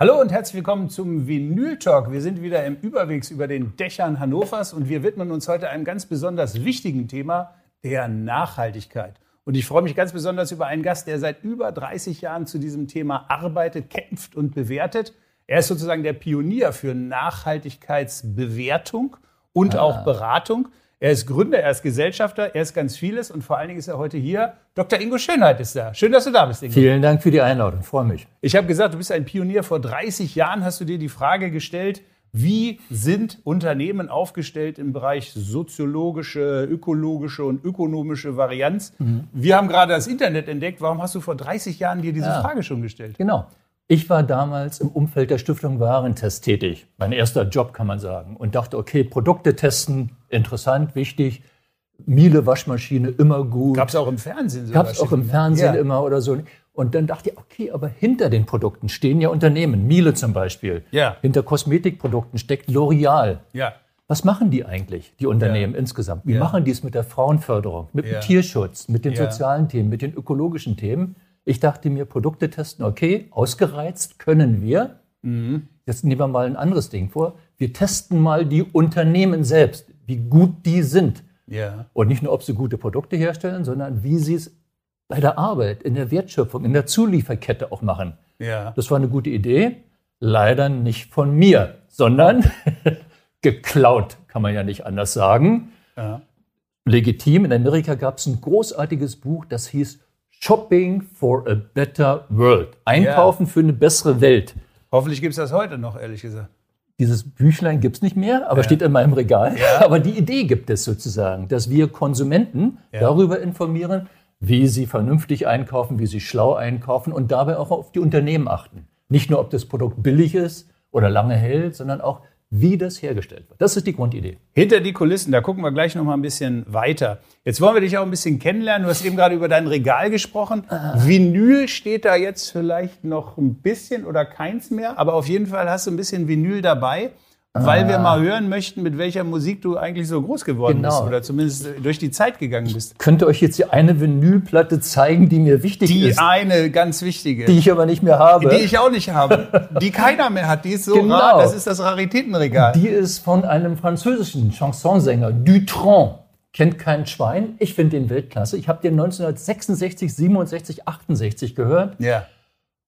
Hallo und herzlich willkommen zum Vinyl Talk. Wir sind wieder im Überwegs über den Dächern Hannovers und wir widmen uns heute einem ganz besonders wichtigen Thema, der Nachhaltigkeit. Und ich freue mich ganz besonders über einen Gast, der seit über 30 Jahren zu diesem Thema arbeitet, kämpft und bewertet. Er ist sozusagen der Pionier für Nachhaltigkeitsbewertung und ah. auch Beratung. Er ist Gründer, er ist Gesellschafter, er ist ganz vieles und vor allen Dingen ist er heute hier. Dr. Ingo Schönheit ist da. Schön, dass du da bist, Ingo. Vielen Dank für die Einladung, freue mich. Ich habe gesagt, du bist ein Pionier. Vor 30 Jahren hast du dir die Frage gestellt, wie sind Unternehmen aufgestellt im Bereich soziologische, ökologische und ökonomische Varianz? Mhm. Wir haben gerade das Internet entdeckt. Warum hast du vor 30 Jahren dir diese ja. Frage schon gestellt? Genau. Ich war damals im Umfeld der Stiftung Warentest tätig. Mein erster Job, kann man sagen. Und dachte, okay, Produkte testen, interessant, wichtig. Miele Waschmaschine, immer gut. Gab es auch im Fernsehen? Gab es auch im Fernsehen ja. immer oder so. Und dann dachte ich, okay, aber hinter den Produkten stehen ja Unternehmen. Miele zum Beispiel. Ja. Hinter Kosmetikprodukten steckt L'Oreal. Ja. Was machen die eigentlich, die Unternehmen ja. insgesamt? Wie machen die es mit der Frauenförderung, mit dem Tierschutz, mit den sozialen Themen, mit den ökologischen Themen? Ich dachte mir, Produkte testen, okay, ausgereizt können wir. Mhm. Jetzt nehmen wir mal ein anderes Ding vor. Wir testen mal die Unternehmen selbst, wie gut die sind. Ja. Und nicht nur, ob sie gute Produkte herstellen, sondern wie sie es bei der Arbeit, in der Wertschöpfung, in der Zulieferkette auch machen. Ja. Das war eine gute Idee. Leider nicht von mir, sondern geklaut, kann man ja nicht anders sagen. Ja. Legitim. In Amerika gab es ein großartiges Buch, das hieß Shopping for a Better World. Einkaufen ja. für eine bessere Welt. Hoffentlich gibt es das heute noch, ehrlich gesagt. Dieses Büchlein gibt es nicht mehr, aber ja. steht in meinem Regal. Ja. Aber die Idee gibt es sozusagen, dass wir Konsumenten darüber informieren, wie sie vernünftig einkaufen, wie sie schlau einkaufen und dabei auch auf die Unternehmen achten. Nicht nur, ob das Produkt billig ist oder lange hält, sondern auch, wie das hergestellt wird. Das ist die Grundidee. Hinter die Kulissen, da gucken wir gleich noch mal ein bisschen weiter. Jetzt wollen wir dich auch ein bisschen kennenlernen. Du hast eben gerade über dein Regal gesprochen. Ah. Vinyl steht da jetzt vielleicht noch ein bisschen oder keins mehr, aber auf jeden Fall hast du ein bisschen Vinyl dabei. Weil wir ah. mal hören möchten, mit welcher Musik du eigentlich so groß geworden genau. bist oder zumindest durch die Zeit gegangen bist. Ich könnte euch jetzt hier eine Vinylplatte zeigen, die mir wichtig die ist. Die eine ganz wichtige. Die ich aber nicht mehr habe. Die ich auch nicht habe. die keiner mehr hat. Die ist so genau. rar. Das ist das Raritätenregal. Die ist von einem französischen Chansonsänger, Dutron. Kennt kein Schwein. Ich finde den Weltklasse. Ich habe den 1966, 67, 68 gehört. Ja.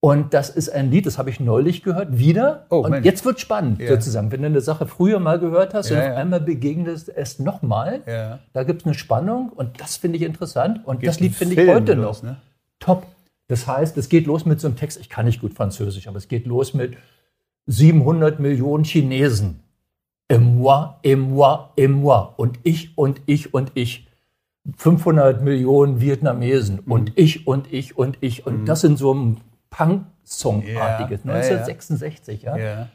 Und das ist ein Lied, das habe ich neulich gehört, wieder. Oh, und Mensch. jetzt wird spannend ja. sozusagen. Wenn du eine Sache früher mal gehört hast ja, und auf einmal begegnest es nochmal, ja. da gibt es eine Spannung und das finde ich interessant. Und geht das Lied finde ich heute los, noch ne? top. Das heißt, es geht los mit so einem Text, ich kann nicht gut Französisch, aber es geht los mit 700 Millionen Chinesen. Et moi, et moi, et moi. Und ich und ich und ich. 500 Millionen Vietnamesen mhm. und ich und ich und ich. Und mhm. das in so einem Punk-Song-artiges, ja, 1966, ja. ja.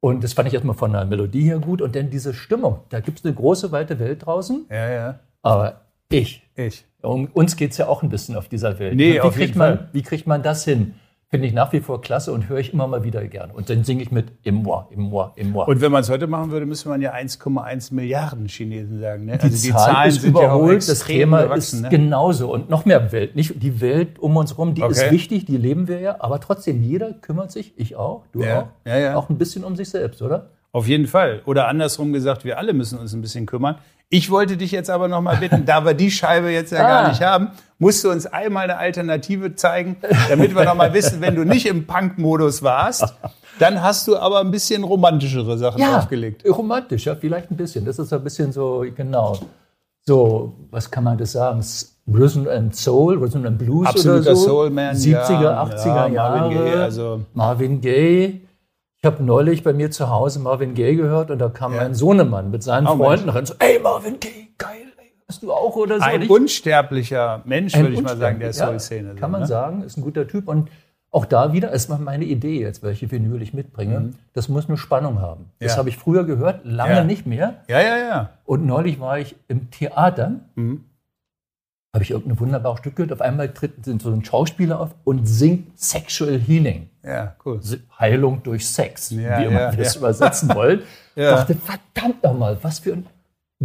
Und das fand ich erstmal von der Melodie her gut und dann diese Stimmung. Da gibt es eine große, weite Welt draußen. Ja, ja. Aber ich. Ich. Um uns geht es ja auch ein bisschen auf dieser Welt. Nee, wie, auf kriegt jeden man, Fall. wie kriegt man das hin? Finde ich nach wie vor klasse und höre ich immer mal wieder gerne. Und dann singe ich mit im Moi, im Moi, im Moi. Und wenn man es heute machen würde, müsste man ja 1,1 Milliarden Chinesen sagen. Ne? Die, also die Zahl Zahlen ist sind überholt, ja das Thema ist ne? genauso. Und noch mehr Welt. Nicht die Welt um uns herum, die okay. ist wichtig, die leben wir ja. Aber trotzdem, jeder kümmert sich, ich auch, du ja. auch, ja, ja. auch ein bisschen um sich selbst, oder? Auf jeden Fall. Oder andersrum gesagt, wir alle müssen uns ein bisschen kümmern. Ich wollte dich jetzt aber noch mal bitten, da wir die Scheibe jetzt ja ah. gar nicht haben, musst du uns einmal eine Alternative zeigen, damit wir noch mal wissen, wenn du nicht im Punk-Modus warst, dann hast du aber ein bisschen romantischere Sachen ja, aufgelegt. Romantischer, vielleicht ein bisschen. Das ist ein bisschen so, genau. So, was kann man das sagen? Rhythm and Soul, Rhythm and Blues Absoluter oder so. Soul Man, 70er, ja, 80er ja, Jahre. Marvin Gaye, also Marvin Gaye. Ich habe neulich bei mir zu Hause Marvin Gaye gehört und da kam ja. mein Sohnemann mit seinen oh, Freunden rein so, ey Marvin Gaye, geil, ey, hast du auch oder so? Ein nicht? unsterblicher Mensch, würde ich mal sagen, der Soul-Szene. Ja, kann man ne? sagen, ist ein guter Typ und auch da wieder, es war meine Idee jetzt, welche Vinyl ich mitbringe. Mhm. Das muss eine Spannung haben. Das ja. habe ich früher gehört, lange nicht mehr. Ja, ja, ja. Und neulich war ich im Theater mhm habe ich irgendein wunderbares Stück gehört. Auf einmal tritt so ein Schauspieler auf und singt Sexual Healing. Ja, cool. Heilung durch Sex, ja, wie immer ja, wir das übersetzen wollen. ja. dachte, verdammt nochmal, was für ein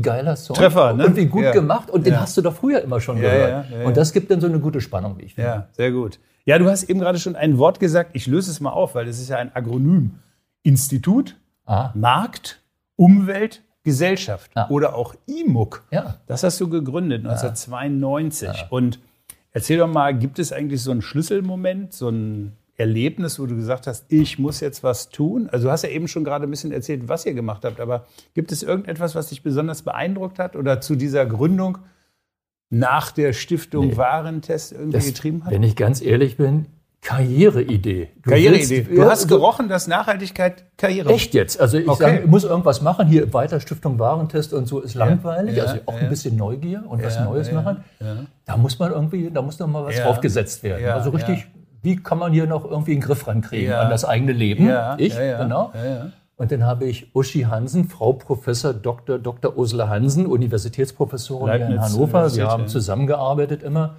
geiler Song. Treffer, ne? Und wie gut ja. gemacht. Und den hast du doch früher immer schon gehört. Und das gibt dann so eine gute Spannung, wie ich finde. Ja, sehr gut. Ja, du hast eben gerade schon ein Wort gesagt. Ich löse es mal auf, weil das ist ja ein Agronym. Institut, ah. Markt, Umwelt, Gesellschaft ja. oder auch IMUG. Ja. Das hast du gegründet 1992. Ja. Und erzähl doch mal, gibt es eigentlich so einen Schlüsselmoment, so ein Erlebnis, wo du gesagt hast, ich muss jetzt was tun? Also du hast ja eben schon gerade ein bisschen erzählt, was ihr gemacht habt, aber gibt es irgendetwas, was dich besonders beeindruckt hat oder zu dieser Gründung nach der Stiftung nee. Warentest irgendwie das, getrieben hat? Wenn ich ganz ehrlich bin, Karriereidee. Du Karriereidee. Du ja, hast gerochen, dass Nachhaltigkeit Karriere Echt jetzt? Also ich okay. sage, ich muss irgendwas machen. Hier weiter Stiftung Warentest und so ist langweilig. Ja, also auch ein bisschen Neugier und was Neues machen. Da muss man irgendwie, da muss noch mal was draufgesetzt werden. also richtig, wie kann man hier noch irgendwie einen Griff rankriegen an das eigene Leben? ich, genau. Und dann habe ich Uschi Hansen, Frau Professor Dr. Dr. Ursula Hansen, Universitätsprofessorin Leibniz, hier in Hannover. Wir haben zusammengearbeitet immer.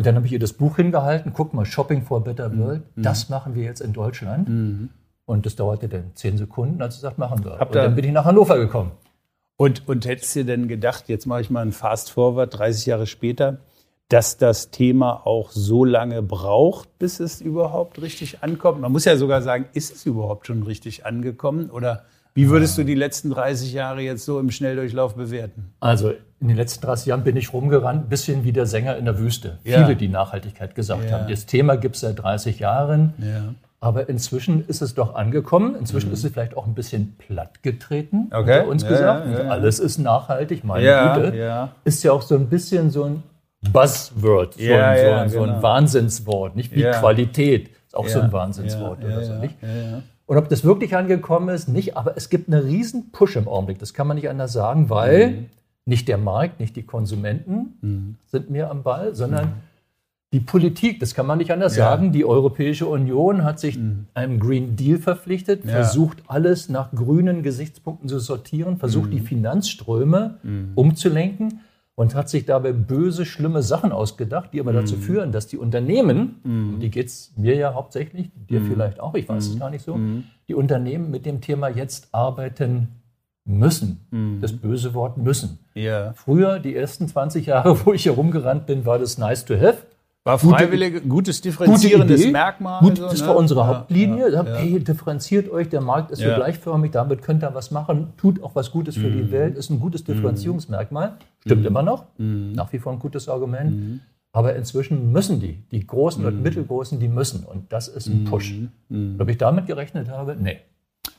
Und dann habe ich ihr das Buch hingehalten, guck mal, Shopping for a Better mhm. World, mhm. das machen wir jetzt in Deutschland. Mhm. Und das dauerte dann zehn Sekunden, als sie sagt, machen wir. Hab und dann bin ich nach Hannover gekommen. Und, und hättest du denn gedacht, jetzt mache ich mal einen Fast Forward, 30 Jahre später, dass das Thema auch so lange braucht, bis es überhaupt richtig ankommt? Man muss ja sogar sagen, ist es überhaupt schon richtig angekommen? Oder wie würdest du die letzten 30 Jahre jetzt so im Schnelldurchlauf bewerten? Also in den letzten 30 Jahren bin ich rumgerannt, bisschen wie der Sänger in der Wüste. Ja. Viele, die Nachhaltigkeit gesagt ja. haben. Das Thema gibt es seit 30 Jahren. Ja. Aber inzwischen ist es doch angekommen. Inzwischen mhm. ist es vielleicht auch ein bisschen plattgetreten okay. uns gesagt. Alles ist nachhaltig, meine Güte. Ist ja auch so ein bisschen so ein Buzzword, so, ein, so, ein, so ein genau. Wahnsinnswort, nicht wie Qualität. Ist auch so ein Wahnsinnswort oder so, nicht? Und ob das wirklich angekommen ist, nicht. Aber es gibt einen riesen Push im Augenblick. Das kann man nicht anders sagen, weil mhm. Nicht der Markt, nicht die Konsumenten mhm. sind mehr am Ball, sondern mhm. die Politik. Das kann man nicht anders ja. sagen. Die Europäische Union hat sich mhm. einem Green Deal verpflichtet, ja. versucht alles nach grünen Gesichtspunkten zu sortieren, versucht die mhm. Finanzströme mhm. umzulenken und hat sich dabei böse, schlimme Sachen ausgedacht, die aber dazu mhm. führen, dass die Unternehmen, mm. die geht es mir ja hauptsächlich, dir mm. vielleicht auch, ich weiß mm. es gar nicht so, die Unternehmen mit dem Thema jetzt arbeiten müssen. Mhm. Das böse Wort müssen. Yeah. Früher, die ersten 20 Jahre, wo ich herumgerannt bin, war das nice to have. War freiwillig, gute, gutes differenzierendes gute Merkmal. Gut, das ne? war unsere Hauptlinie. Ja, ja, hey, differenziert euch, der Markt ist ja. gleichförmig, damit könnt ihr was machen, tut auch was Gutes für mhm. die Welt, ist ein gutes mhm. Differenzierungsmerkmal. Stimmt mhm. immer noch, mhm. nach wie vor ein gutes Argument. Mhm. Aber inzwischen müssen die, die Großen und. Mittelgroßen, die müssen. Und das ist ein Push. Ob ich damit gerechnet habe? Nee.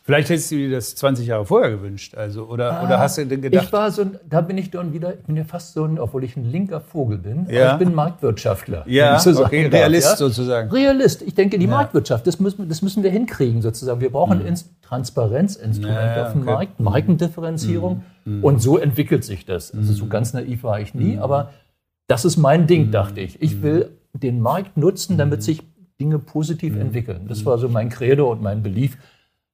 Vielleicht hättest du dir das 20 Jahre vorher gewünscht, also oder, ah, oder hast du denn gedacht? Ich war so, da bin ich dann wieder, ich bin ja fast so ein, obwohl ich ein linker Vogel bin, ja. ich bin Marktwirtschaftler. Ja, okay, Realist darf, ja? sozusagen. Realist. Ich denke, die ja. Marktwirtschaft, das müssen, das müssen wir hinkriegen sozusagen. Wir brauchen mhm. Transparenzinstrumente ja, auf dem okay. Markt, Markendifferenzierung mhm. und so entwickelt sich das. Also so mhm. ganz naiv war ich nie, mhm. aber das ist mein Ding, dachte ich. Ich will den Markt nutzen, damit sich Dinge positiv entwickeln. Das war so mein Credo und mein Belief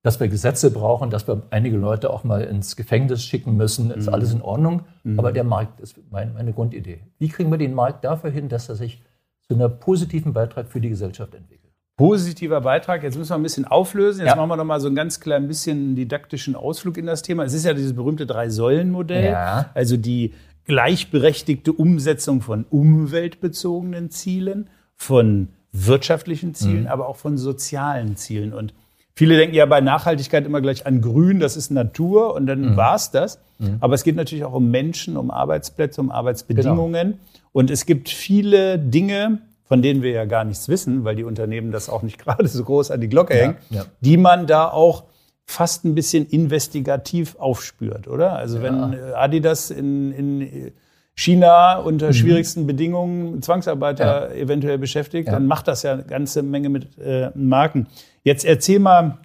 dass wir Gesetze brauchen, dass wir einige Leute auch mal ins Gefängnis schicken müssen, ist mhm. alles in Ordnung. Mhm. Aber der Markt ist mein, meine Grundidee. Wie kriegen wir den Markt dafür hin, dass er sich zu einer positiven Beitrag für die Gesellschaft entwickelt? Positiver Beitrag. Jetzt müssen wir ein bisschen auflösen. Jetzt ja. machen wir noch mal so ein ganz klein bisschen didaktischen Ausflug in das Thema. Es ist ja dieses berühmte Drei-Säulen-Modell. Ja. Also die gleichberechtigte Umsetzung von umweltbezogenen Zielen, von wirtschaftlichen Zielen, mhm. aber auch von sozialen Zielen. Und Viele denken ja bei Nachhaltigkeit immer gleich an Grün, das ist Natur und dann mhm. war's das. Mhm. Aber es geht natürlich auch um Menschen, um Arbeitsplätze, um Arbeitsbedingungen. Genau. Und es gibt viele Dinge, von denen wir ja gar nichts wissen, weil die Unternehmen das auch nicht gerade so groß an die Glocke ja, hängen, ja. die man da auch fast ein bisschen investigativ aufspürt, oder? Also ja. wenn äh, Adidas in, in China unter mhm. schwierigsten Bedingungen Zwangsarbeiter eventuell beschäftigt, dann macht das ja eine ganze Menge mit äh, Marken. Jetzt erzähl mal,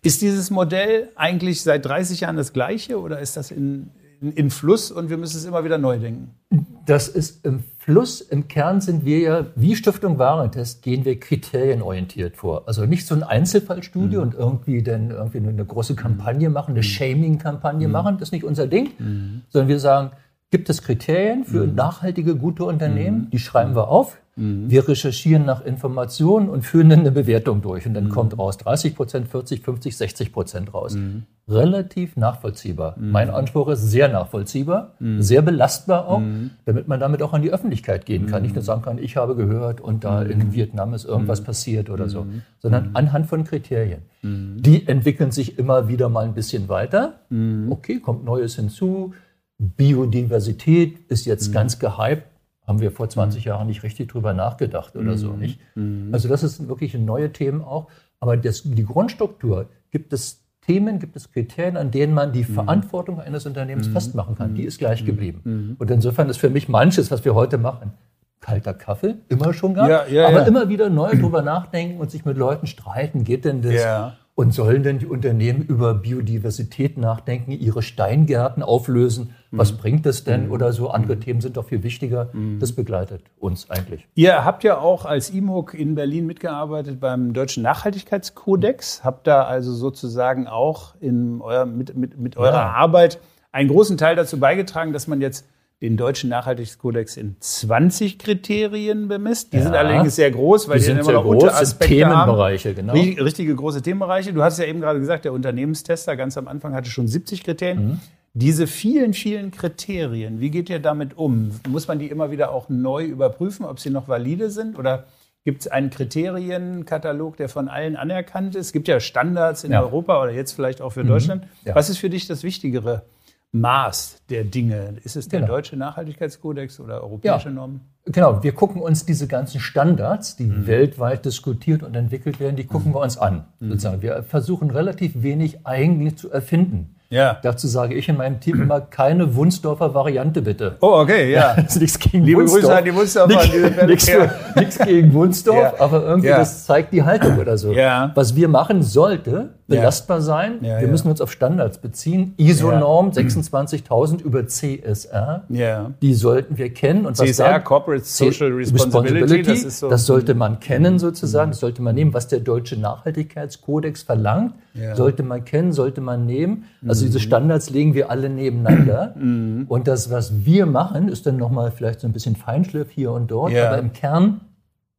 ist dieses Modell eigentlich seit 30 Jahren das gleiche oder ist das in, in, in, Fluss und wir müssen es immer wieder neu denken? Das ist im Fluss. Im Kern sind wir ja, wie Stiftung Warentest, gehen wir kriterienorientiert vor. Also nicht so ein Einzelfallstudie mhm. und irgendwie dann irgendwie eine große Kampagne machen, eine mhm. Shaming-Kampagne mhm. machen. Das ist nicht unser Ding, mhm. sondern wir sagen, gibt es Kriterien für mhm. nachhaltige, gute Unternehmen. Mhm. Die schreiben wir auf. Mhm. Wir recherchieren nach Informationen und führen dann eine Bewertung durch. Und dann mhm. kommt raus 30 Prozent, 40, 50, 60 Prozent raus. Mhm. Relativ nachvollziehbar. Mhm. Mein Anspruch ist sehr nachvollziehbar, sehr belastbar auch, damit man damit auch an die Öffentlichkeit gehen kann. Nicht nur sagen kann, ich habe gehört und da in Vietnam ist irgendwas passiert oder so, sondern anhand von Kriterien. Die entwickeln sich immer wieder mal ein bisschen weiter. Okay, kommt Neues hinzu. Biodiversität ist jetzt ganz gehypt haben wir vor 20 mhm. Jahren nicht richtig drüber nachgedacht oder so, mhm. nicht? Mhm. Also das ist wirklich neue Themen auch. Aber das, die Grundstruktur, gibt es Themen, gibt es Kriterien, an denen man die Verantwortung eines Unternehmens festmachen kann. Die ist gleich geblieben. Und insofern ist für mich manches, was wir heute machen, kalter Kaffee, immer schon gab, ja, ja, aber ja. immer wieder neu drüber nachdenken und sich mit Leuten streiten. Geht denn das? Und sollen denn die Unternehmen über Biodiversität nachdenken, ihre Steingärten auflösen? Was mhm. bringt es denn? Mhm. Oder so andere mhm. Themen sind doch viel wichtiger. Mhm. Das begleitet uns eigentlich. Ihr habt ja auch als IMOG in Berlin mitgearbeitet beim Deutschen Nachhaltigkeitskodex. Habt da also sozusagen auch in euer, mit, mit, mit eurer ja. Arbeit einen großen Teil dazu beigetragen, dass man jetzt den deutschen Nachhaltigkeitskodex in 20 Kriterien bemisst. Die ja. sind allerdings sehr groß, weil die, die immer noch groß, Unteraspekte Themenbereiche, haben. genau. Richtige große Themenbereiche. Du hast ja eben gerade gesagt, der Unternehmenstester ganz am Anfang hatte schon 70 Kriterien. Mhm. Diese vielen, vielen Kriterien, wie geht ihr damit um? Muss man die immer wieder auch neu überprüfen, ob sie noch valide sind? Oder gibt es einen Kriterienkatalog, der von allen anerkannt ist? Es gibt ja Standards in ja. Europa oder jetzt vielleicht auch für mhm. Deutschland. Ja. Was ist für dich das Wichtigere? Maß der Dinge? Ist es der genau. deutsche Nachhaltigkeitskodex oder europäische ja. Normen? Genau, wir gucken uns diese ganzen Standards, die mhm. weltweit diskutiert und entwickelt werden, die gucken mhm. wir uns an. Mhm. Sozusagen. Wir versuchen relativ wenig eigentlich zu erfinden. Ja. Dazu sage ich in meinem Team immer keine Wunsdorfer Variante bitte. Oh, okay, ja. ja nichts gegen Liebe Wunsdorf. Grüße an die Wunsdorfer. Nichts, nichts, gegen Wunsdorf, ja. aber irgendwie ja. das zeigt die Haltung oder so. Ja. Was wir machen sollte, belastbar sein. Ja, wir ja. müssen uns auf Standards beziehen. ISO-Norm ja. 26.000 über CSR. Ja. Die sollten wir kennen. Und CSR, dann, Corporate Social Responsibility, Responsibility das, so das, sollte man kennen sozusagen. Das sollte man nehmen, was der deutsche Nachhaltigkeitskodex verlangt. Sollte man kennen, sollte man nehmen. Also diese mhm. Standards legen wir alle nebeneinander. Mhm. Und das, was wir machen, ist dann nochmal vielleicht so ein bisschen Feinschliff hier und dort. Aber im Kern,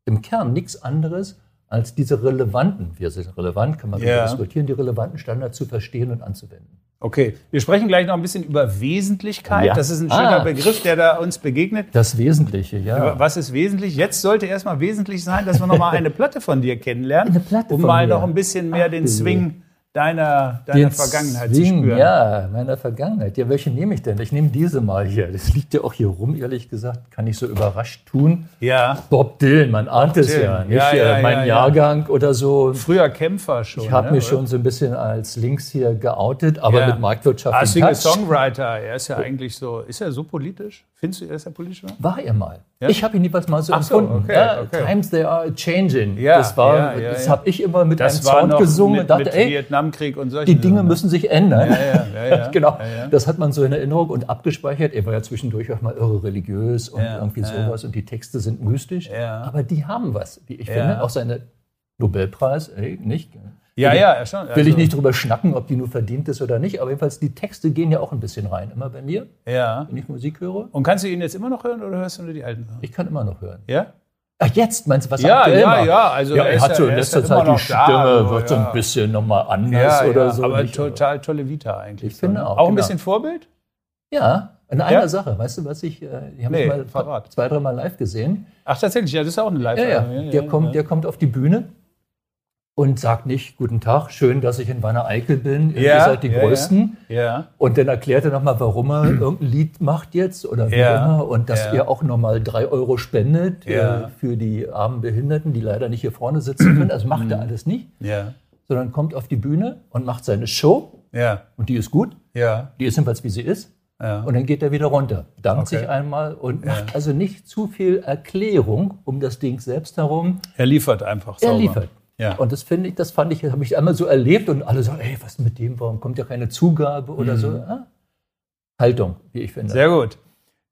im Kern nichts anderes als diese relevanten, wir sind relevant, kann man ja. diskutieren, die relevanten Standards zu verstehen und anzuwenden. Okay, wir sprechen gleich noch ein bisschen über Wesentlichkeit. Ja. Das ist ein schöner ah. Begriff, der da uns begegnet. Das Wesentliche, ja. Was ist wesentlich? Jetzt sollte erstmal wesentlich sein, dass wir noch mal eine Platte von dir kennenlernen, eine Platte um mal mir. noch ein bisschen mehr Ach, den Swing deiner, deiner Vergangenheit Swing, zu spüren. Ja, meiner Vergangenheit. Ja, welche nehme ich denn? Ich nehme diese mal hier. Das liegt ja auch hier rum, ehrlich gesagt. Kann ich so überrascht tun. Ja. Bob Dylan, man ahnt Bob es Dylan. ja. Nicht ja, ja, mein ja, Jahrgang oder so. Früher Kämpfer schon. Ich habe ne, mich oder? schon so ein bisschen als links hier geoutet, aber mit Marktwirtschaft. Ah, Singer-Songwriter, er ist ja eigentlich so, ist er so politisch? Findest du, er politisch? War er mal. Ich habe ihn niemals mal so Ach empfunden. So, okay, okay. Times they are changing. Ja, das war, das habe ich immer mit das einem Sound gesungen und dachte, mit ey, Vietnamkrieg und solche die Dinge Dinge müssen sich ändern. genau. Das hat man so in Erinnerung und abgespeichert. Er war ja zwischendurch auch mal irre religiös und irgendwie sowas und die Texte sind mystisch. Aber die haben was, wie ich finde. Auch seine Nobelpreis, ey, nicht? Ja, will ja, schon. Also, will ich nicht drüber schnacken, ob die nur verdient ist oder nicht, aber jedenfalls die Texte gehen ja auch ein bisschen rein, immer bei mir, ja. wenn ich Musik höre. Und kannst du ihn jetzt immer noch hören oder hörst du nur die alten? Ich kann immer noch hören. Ja? Ach, jetzt meinst du, was ja, ja, war? ja, also ja, er hat so in letzter Zeit die Stimme da, wird so ein bisschen nochmal anders ja, oder so. Aber nicht, total tolle Vita eigentlich. Ich finde auch. Auch ein genau. bisschen Vorbild? Ja, in einer ja? Sache. Weißt du, was ich, äh, ich habe nee, mal verrat. zwei, dreimal live gesehen. Ach, tatsächlich, ja, das ist auch eine live ja, ja. Der, kommt, der kommt auf die Bühne und sagt nicht, guten Tag, schön, dass ich in Wanne Eickel bin, ja, ihr seid die ja, Größten. Ja. Und dann erklärt er nochmal, warum er irgendein Lied macht jetzt oder wie immer und dass er auch nochmal drei Euro spendet äh, für die armen Behinderten, die leider nicht hier vorne sitzen können. Also macht er mhm. alles nicht, sondern kommt auf die Bühne und macht seine Show und die ist gut, die ist jedenfalls wie sie ist. Und dann geht er wieder runter, dankt okay. sich einmal und macht also nicht zu viel Erklärung um das Ding selbst herum. Er liefert einfach. Sauber. Er liefert. Ja. Und das finde ich, das fand ich, habe ich einmal so erlebt und alle sagen, ey, was mit dem, warum kommt ja keine Zugabe oder mhm. so. Ja? Haltung, wie ich finde. Sehr gut.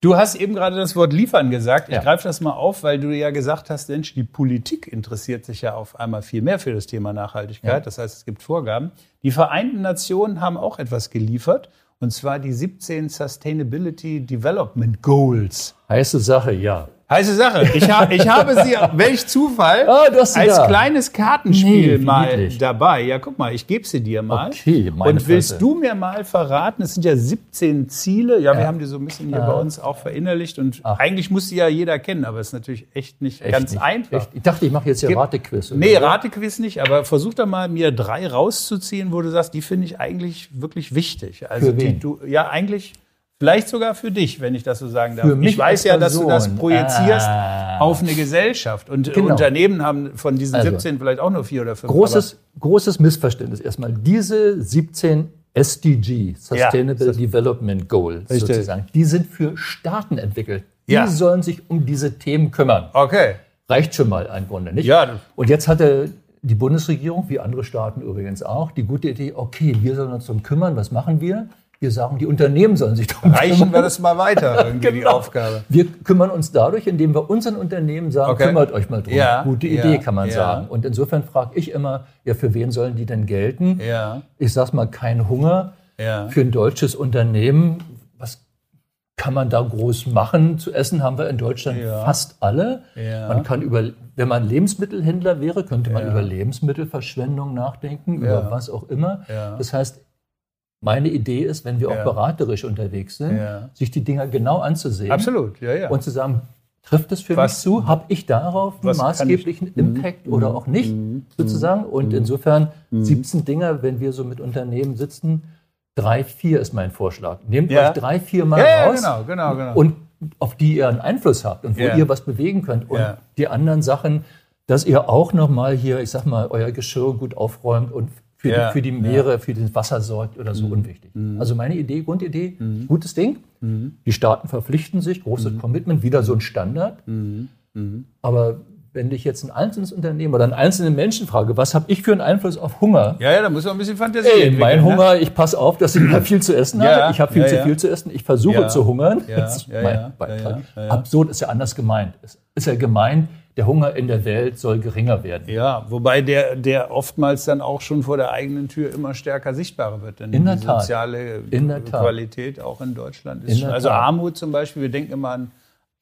Du hast eben gerade das Wort liefern gesagt. Ich ja. greife das mal auf, weil du ja gesagt hast, Mensch, die Politik interessiert sich ja auf einmal viel mehr für das Thema Nachhaltigkeit. Ja. Das heißt, es gibt Vorgaben. Die Vereinten Nationen haben auch etwas geliefert. Und zwar die 17 Sustainability Development Goals. Heiße Sache, ja. Heiße Sache. Ich, ha ich habe sie, welch Zufall, oh, als da. kleines Kartenspiel nee, mal niedlich. dabei. Ja, guck mal, ich gebe sie dir mal. Okay, meine Und willst Fresse. du mir mal verraten, es sind ja 17 Ziele. Ja, ja. wir haben die so ein bisschen hier ja. bei uns auch verinnerlicht. Und Ach. eigentlich muss sie ja jeder kennen, aber es ist natürlich echt nicht echt ganz nicht. einfach. Echt? Ich dachte, ich mache jetzt hier Ratequiz. Nee, Ratequiz nicht, aber versuch doch mal, mir drei rauszuziehen, wo du sagst, die finde ich eigentlich wirklich wichtig. Also Für wen? Die, du, ja, eigentlich Vielleicht sogar für dich, wenn ich das so sagen darf. Für mich ich weiß ja, dass du das projizierst ah. auf eine Gesellschaft. Und genau. Unternehmen haben von diesen also, 17 vielleicht auch nur vier oder fünf. Großes, großes Missverständnis erstmal. Diese 17 SDG, Sustainable ja, Development Goals sozusagen, die sind für Staaten entwickelt. Die ja. sollen sich um diese Themen kümmern. Okay. Reicht schon mal ein Grunde, nicht? Ja. Und jetzt hatte die Bundesregierung, wie andere Staaten übrigens auch, die gute Idee, okay, wir sollen uns darum kümmern, was machen wir? Wir sagen, die Unternehmen sollen sich darum Reichen kümmern. wir das mal weiter, irgendwie genau. die Aufgabe. Wir kümmern uns dadurch, indem wir unseren Unternehmen sagen, okay. kümmert euch mal drum. Ja, Gute ja, Idee, kann man ja. sagen. Und insofern frage ich immer, ja, für wen sollen die denn gelten? Ja. Ich sag's mal, kein Hunger. Ja. Für ein deutsches Unternehmen, was kann man da groß machen? Zu essen haben wir in Deutschland ja. fast alle. Ja. Man kann über, wenn man Lebensmittelhändler wäre, könnte man ja. über Lebensmittelverschwendung nachdenken, über was auch immer. Das heißt, meine Idee ist, wenn wir ja. auch beraterisch unterwegs sind, ja. sich die Dinger genau anzusehen. Absolut, ja, ja. Und zu sagen, trifft es für was, mich zu? Habe ich darauf einen maßgeblichen ich, Impact mm, oder auch nicht, mm, sozusagen? Und mm, insofern 17 Dinger, wenn wir so mit Unternehmen sitzen, drei, vier ist mein Vorschlag. Nehmt ja. euch drei, vier Mal ja, raus. Genau, genau, genau. Und auf die ihr einen Einfluss habt und wo ihr was bewegen könnt. Und die anderen Sachen, dass ihr auch nochmal hier, ich sag mal, euer Geschirr gut aufräumt und für, ja, die, für die Meere, ja. für das Wasser sorgt oder so mhm. unwichtig. Mhm. Also meine Idee, Grundidee, mhm. gutes Ding. Mhm. Die Staaten verpflichten sich, großes mhm. Commitment, wieder so ein Standard. Aber wenn ich jetzt ein einzelnes Unternehmen oder einen einzelnen Menschen frage, was habe ich für einen Einfluss auf Hunger? Ja, ja, da muss man ein bisschen Fantasie Ey, mein ne? Hunger, ich passe auf, dass ich mal viel zu essen ja, habe. Ich habe viel ja, zu viel zu essen. Ich versuche zu hungern. das ist mein Beitrag. Absurd ist ja anders gemeint. Es ist ja gemeint, der Hunger in der Welt soll geringer werden. Ja, wobei der, der oftmals dann auch schon vor der eigenen Tür immer stärker sichtbarer wird. Denn in der die Tat. soziale in der Qualität Tat. auch in Deutschland ist in schon, Also Tat. Armut zum Beispiel, wir denken immer an,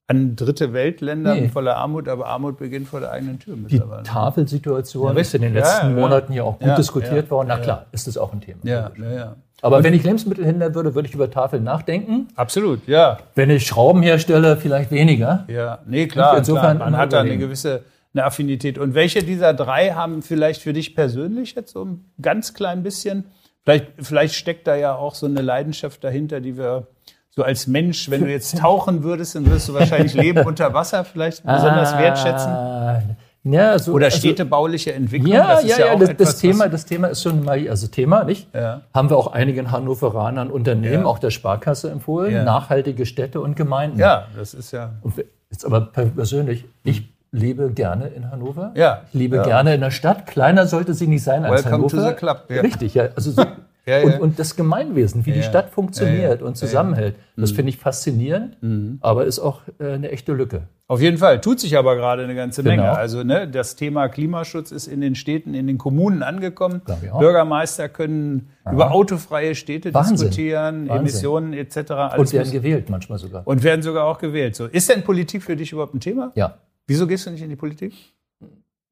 an dritte Weltländer nee. voller Armut, aber Armut beginnt vor der eigenen Tür Die Tafelsituation ja, ist in den letzten ja, Monaten ja auch gut diskutiert worden. Na klar, ist das auch ein Thema. Ja, ja, Aber wenn ich Lebensmittelhändler würde, würde ich über Tafeln nachdenken. Absolut, ja. Wenn ich Schrauben herstelle, vielleicht weniger. Ja, nee, klar. Insofern klar. Man hat da eine gewisse eine Affinität. Und welche dieser drei haben vielleicht für dich persönlich jetzt so ein ganz klein bisschen, vielleicht, vielleicht steckt da ja auch so eine Leidenschaft dahinter, die wir so als Mensch, wenn du jetzt tauchen würdest, dann wirst du wahrscheinlich Leben unter Wasser vielleicht besonders ah. wertschätzen. Ja, so, Oder also städtebauliche Entwicklung. Ja, das ja, ja, ja das, etwas, das, Thema, das Thema ist schon mal, also Thema, nicht? Ja. Haben wir auch einigen Hannoveranern Unternehmen, ja. auch der Sparkasse empfohlen, nachhaltige Städte und Gemeinden. Ja, das ist ja. Und jetzt aber persönlich, ich lebe gerne in Hannover. Ja. Ich lebe gerne in der Stadt. Kleiner sollte sie nicht sein als Welcome Hannover. To the club. Richtig, ja. Also so, ja, und, und, das Gemeinwesen, wie die Stadt funktioniert und zusammenhält, das mhm. finde ich faszinierend, mhm. aber ist auch äh, eine echte Lücke. Auf jeden Fall. Tut sich aber gerade eine ganze Menge. Genau. Also ne, das Thema Klimaschutz ist in den Städten, in den Kommunen angekommen. Bürgermeister können Aha. über autofreie Städte Wahnsinn. diskutieren, Wahnsinn. Emissionen etc. Und werden gewählt manchmal sogar. Und werden sogar auch gewählt. So. Ist denn Politik für dich überhaupt ein Thema? Ja. Wieso gehst du nicht in die Politik?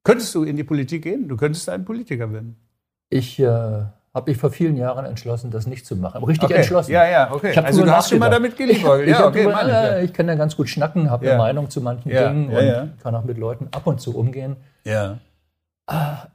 Könntest du in die Politik gehen? Du könntest ein Politiker werden. Ich äh, habe mich vor vielen Jahren entschlossen, das nicht zu machen. Aber richtig okay. entschlossen. Ja, ja, okay. Ich also du hast schon mal damit geliebäugelt. Ja, okay, drüber, ja, ich kann ja ganz gut schnacken, habe ja. eine Meinung zu manchen ja, Dingen und kann auch mit Leuten ab und zu umgehen. Ja. Ah,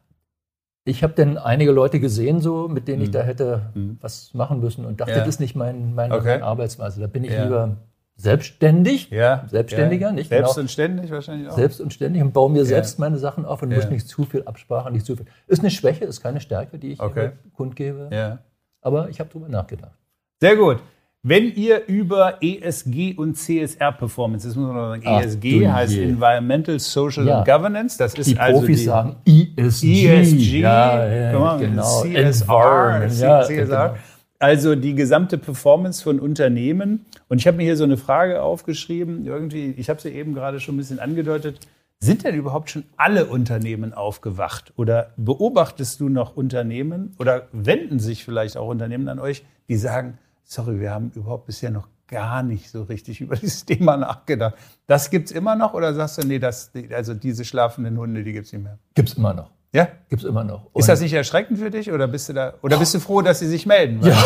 ich habe dann einige Leute gesehen, so, mit denen ich hm. da hätte hm. was machen müssen und dachte, das ist nicht mein, meine, okay. meine Arbeitsweise. Da bin ich lieber selbstständig, ja, selbstständiger, ja. nicht? Selbst und ständig wahrscheinlich auch. Selbst und ständig und baue mir ja. selbst meine Sachen auf und muss nicht zu viel Absprache, nicht zu viel. Ist eine Schwäche, ist keine Stärke, die ich okay. kundgebe. Ja. Aber ich habe darüber nachgedacht. Sehr gut. Wenn ihr über ESG und CSR Performance, das muss man sagen, Ach, ESG heißt je. Environmental, Social ja. and Governance. Das ist die also Profis die sagen ESG. ESG, ja, ja, genau. CSR, ja, CSR. Also die gesamte Performance von Unternehmen. Und ich habe mir hier so eine Frage aufgeschrieben. Irgendwie, ich habe sie eben gerade schon ein bisschen angedeutet. Sind denn überhaupt schon alle Unternehmen aufgewacht? Oder beobachtest du noch Unternehmen oder wenden sich vielleicht auch Unternehmen an euch, die sagen, sorry, wir haben überhaupt bisher noch gar nicht so richtig über dieses Thema nachgedacht. Das gibt es immer noch oder sagst du, nee, das, also diese schlafenden Hunde, die gibt es nicht mehr? Gibt es immer noch. Ja? Gibt es immer noch. Und ist das nicht erschreckend für dich oder bist du da oder bist du froh, dass sie sich melden? Ja,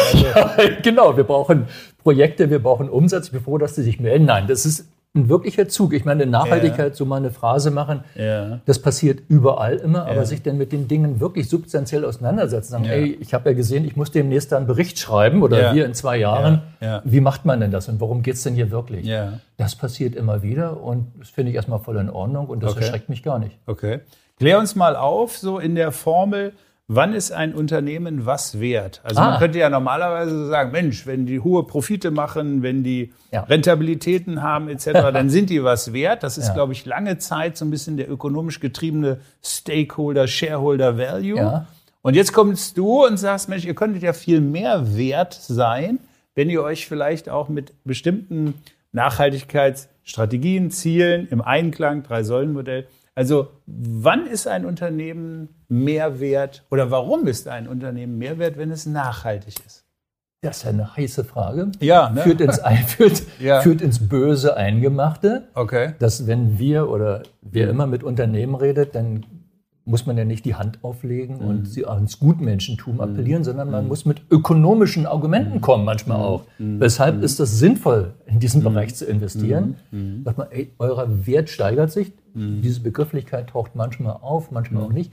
also genau. Wir brauchen Projekte, wir brauchen Umsatz. Ich bin froh, dass sie sich melden. Nein, das ist ein wirklicher Zug. Ich meine, Nachhaltigkeit, ja. so mal eine Phrase machen, ja. das passiert überall immer, aber ja. sich denn mit den Dingen wirklich substanziell auseinandersetzen, sagen, ey, ich habe ja gesehen, ich muss demnächst da einen Bericht schreiben oder wir in zwei Jahren. Wie macht man denn das und worum geht es denn hier wirklich? Das passiert immer wieder und das finde ich erstmal voll in Ordnung und das okay. erschreckt mich gar nicht. Okay. Klär uns mal auf, so in der Formel, Wann ist ein Unternehmen was wert? Also ah. man könnte ja normalerweise sagen, Mensch, wenn die hohe Profite machen, wenn die ja. Rentabilitäten haben etc., dann sind die was wert. Das ist, ja. glaube ich, lange Zeit so ein bisschen der ökonomisch getriebene Stakeholder, Shareholder Value. Ja. Und jetzt kommst du und sagst, Mensch, ihr könntet ja viel mehr wert sein, wenn ihr euch vielleicht auch mit bestimmten Nachhaltigkeitsstrategien, Zielen im Einklang, Drei-Säulen-Modell, also wann ist ein Unternehmen mehr wert oder warum ist ein Unternehmen mehr wert, wenn es nachhaltig ist? Das ist eine heiße Frage. Ja, ne? führt, ins, führt, ja. führt ins böse Eingemachte. Okay. Dass wenn wir oder wer immer mit Unternehmen redet, dann muss man ja nicht die Hand auflegen mhm. und sie ans Gutmenschentum mhm. appellieren, sondern man mhm. muss mit ökonomischen Argumenten kommen, manchmal auch. Mhm. Weshalb ist das sinnvoll, in diesen Bereich zu investieren? Sagt man, ey, euer Wert steigert sich. Diese Begrifflichkeit taucht manchmal auf, manchmal auch nicht.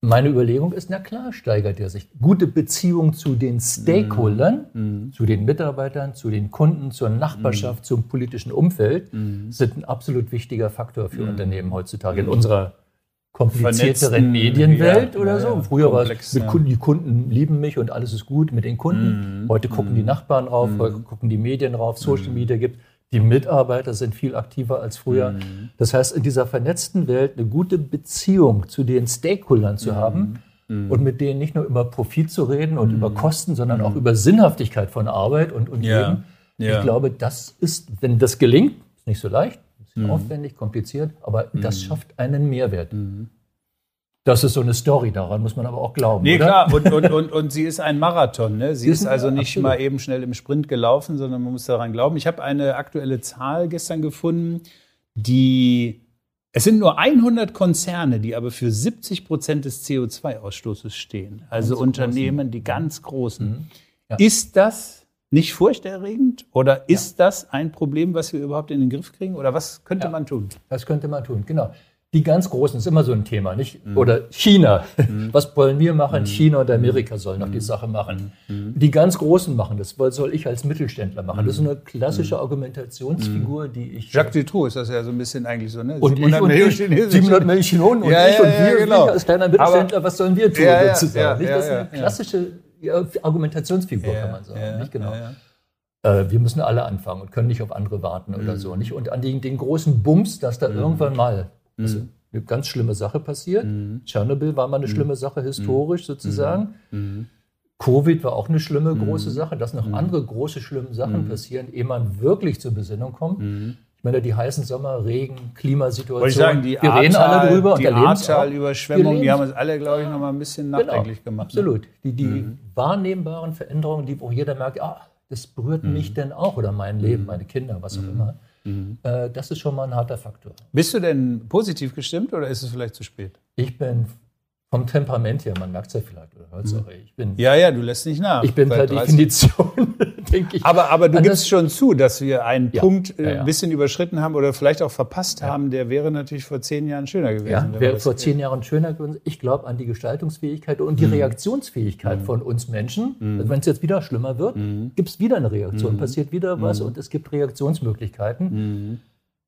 Meine Überlegung ist, na klar, steigert er sich. Gute Beziehung zu den Stakeholdern, mm. zu den Mitarbeitern, zu den Kunden, zur Nachbarschaft, mm. zum politischen Umfeld mm. sind ein absolut wichtiger Faktor für Unternehmen heutzutage in unserer komplizierteren Medienwelt ja, oder so. Ja, Früher war es mit Kunden, die Kunden lieben mich und alles ist gut mit den Kunden. Mhm. Heute gucken mhm. die Nachbarn rauf, mhm. heute gucken die Medien rauf, Social mhm. Media gibt. Die Mitarbeiter sind viel aktiver als früher. Mhm. Das heißt, in dieser vernetzten Welt eine gute Beziehung zu den Stakeholdern zu mhm. haben und mit denen nicht nur über Profit zu reden und über Kosten, sondern auch über Sinnhaftigkeit von Arbeit und, und Leben. Ich glaube, das ist, wenn das gelingt, ist nicht so leicht, mhm. aufwendig, kompliziert, aber mhm. das schafft einen Mehrwert. Mhm. Das ist so eine Story, daran muss man aber auch glauben. Nee, oder? klar, und, und, und, und sie ist ein Marathon. Ne? Sie ist, also nicht absolut. mal eben schnell im Sprint gelaufen, sondern man muss daran glauben. Ich habe eine aktuelle Zahl gestern gefunden, die. Es sind nur 100 Konzerne, die aber für 70 Prozent des CO2-Ausstoßes stehen. Also ganz Unternehmen, großen. die ganz großen. Mhm. Ja. Ist das nicht furchterregend? Oder ist ja. das ein Problem, was wir überhaupt in den Griff kriegen? Oder was könnte ja, man tun? Was könnte man tun, genau. Die ganz Großen ist immer so ein Thema, nicht? Mhm. Oder China. Mhm. Was wollen wir machen? Mhm. China und Amerika sollen noch die mhm. Sache machen. Mhm. Die ganz Großen machen das. Was soll ich als Mittelständler machen? Das ist eine klassische Argumentationsfigur, die ich. Jacques Dutroux ist das ja so ein bisschen eigentlich so, ne? 700 Millionen Chinesen. 700 Millionen und ja, ich und wir, genau. wir als kleiner Mittelständler, Aber, was sollen wir tun sozusagen? das ist eine klassische Argumentationsfigur, ja, kann man sagen. Ja, nicht genau. Äh, wir müssen alle anfangen und können nicht auf andere warten mhm. oder so. Nicht? Und an den, den großen Bums, dass da mhm. irgendwann mal mhm. also eine ganz schlimme Sache passiert. Mhm. Tschernobyl war mal eine mhm. schlimme Sache historisch sozusagen. Mhm. Covid war auch eine schlimme große Sache, dass noch andere große schlimme Sachen passieren, ehe man wirklich zur Besinnung kommt. Ich meine, die heißen Sommer, Regen, Klimasituation. Wollte ich sagen, die wir reden alle drüber. Die Ahrtal-Überschwemmung, die haben uns alle, glaube ich, noch mal ein bisschen genau, nachdenklich genau, gemacht. Absolut. Ne? Die, die mhm. wahrnehmbaren Veränderungen, die wo jeder merkt, ah, das berührt mhm. mich denn auch oder mein Leben, mhm. meine Kinder, was auch mhm. immer. Mhm. Äh, das ist schon mal ein harter Faktor. Bist du denn positiv gestimmt oder ist es vielleicht zu spät? Ich bin vom Temperament her, man merkt es ja vielleicht, oder hört mhm. ich bin, Ja, ja, du lässt nicht nach. Ich bin per Definition, denke ich. Aber, aber du gibst schon zu, dass wir einen ja, Punkt äh, ja, ja. ein bisschen überschritten haben oder vielleicht auch verpasst haben, der wäre natürlich vor zehn Jahren schöner gewesen. Ja, wäre vor zehn Jahren schöner gewesen. Ich glaube an die Gestaltungsfähigkeit und die mhm. Reaktionsfähigkeit mhm. von uns Menschen. Mhm. Also wenn es jetzt wieder schlimmer wird, mhm. gibt es wieder eine Reaktion, mhm. passiert wieder was und es gibt Reaktionsmöglichkeiten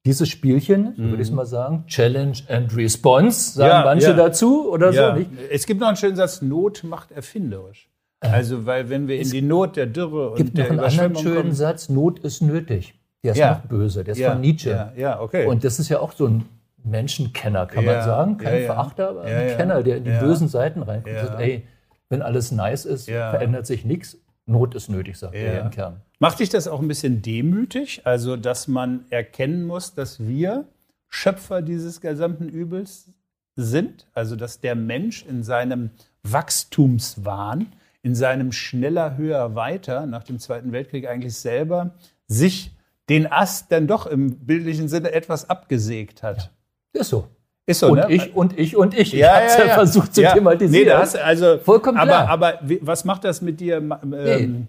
dieses Spielchen, so würde ich es mhm. mal sagen, Challenge and Response, sagen ja, manche ja. dazu oder ja. so. Nicht? Es gibt noch einen schönen Satz, Not macht erfinderisch. Äh, also, weil wenn wir in die Not der Dürre und gibt der noch einen anderen schönen kommen, Satz, Not ist nötig. Der ist ja. noch böse, der ist von Nietzsche. Ja, ja, okay. Und das ist ja auch so ein Menschenkenner, kann man sagen. Kein Verachter, aber ein Kenner, der in die bösen Seiten reinkommt und sagt, ey, wenn alles nice ist, verändert sich nichts Not ist nötig, sagt ja. er im Kern. Macht dich das auch ein bisschen demütig? Also, dass man erkennen muss, dass wir Schöpfer dieses gesamten Übels sind? Also, dass der Mensch in seinem Wachstumswahn, in seinem schneller, höher, weiter nach dem Zweiten Weltkrieg eigentlich selber sich den Ast dann doch im bildlichen Sinne etwas abgesägt hat. Ja. Ist so. Ist so, und ne? ich und ich und ich. Ja, ich habe ja, ja. versucht zu ja. thematisieren. Nee, das, also, Vollkommen aber, klar. aber was macht das mit dir? Ähm, lä-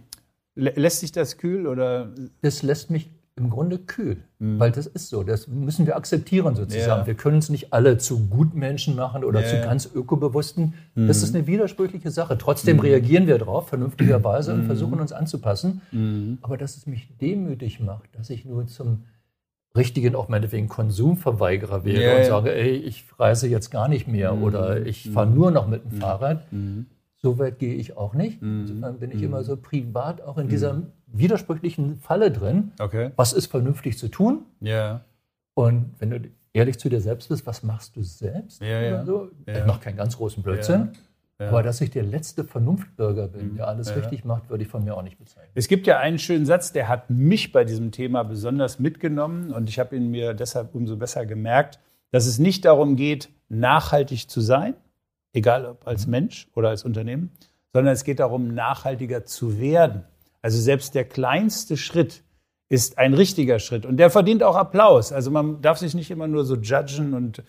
Lässt sich das kühl oder? das lässt mich im Grunde kühl, weil das ist so. Das müssen wir akzeptieren sozusagen. Mhm. Ja. Wir können es nicht alle zu Gutmenschen machen oder Ja, zu. Mhm. ganz ökobewussten. Das ist eine widersprüchliche Sache. Trotzdem reagieren wir darauf vernünftigerweise Mhm. und versuchen uns anzupassen. Aber dass es mich demütig macht, dass ich nur zum richtigen, auch meinetwegen Konsumverweigerer wäre Ja, und sage, ey, ich reise jetzt gar nicht mehr Mhm. oder ich fahre nur noch mit dem Fahrrad. So weit gehe ich auch nicht. Insofern bin ich immer so privat auch in dieser widersprüchlichen Falle drin. Okay. Was ist vernünftig zu tun? Ja. Und wenn du ehrlich zu dir selbst bist, was machst du selbst? Ja, ja. So? Ja. Ich mache keinen ganz großen Blödsinn. Ja. Aber dass ich der letzte Vernunftbürger bin, der alles richtig macht, würde ich von mir auch nicht bezeichnen. Es gibt ja einen schönen Satz, der hat mich bei diesem Thema besonders mitgenommen und ich habe ihn mir deshalb umso besser gemerkt, dass es nicht darum geht, nachhaltig zu sein, egal ob als Mensch oder als Unternehmen, sondern es geht darum, nachhaltiger zu werden. Also selbst der kleinste Schritt ist ein richtiger Schritt und der verdient auch Applaus. Also man darf sich nicht immer nur so judgen und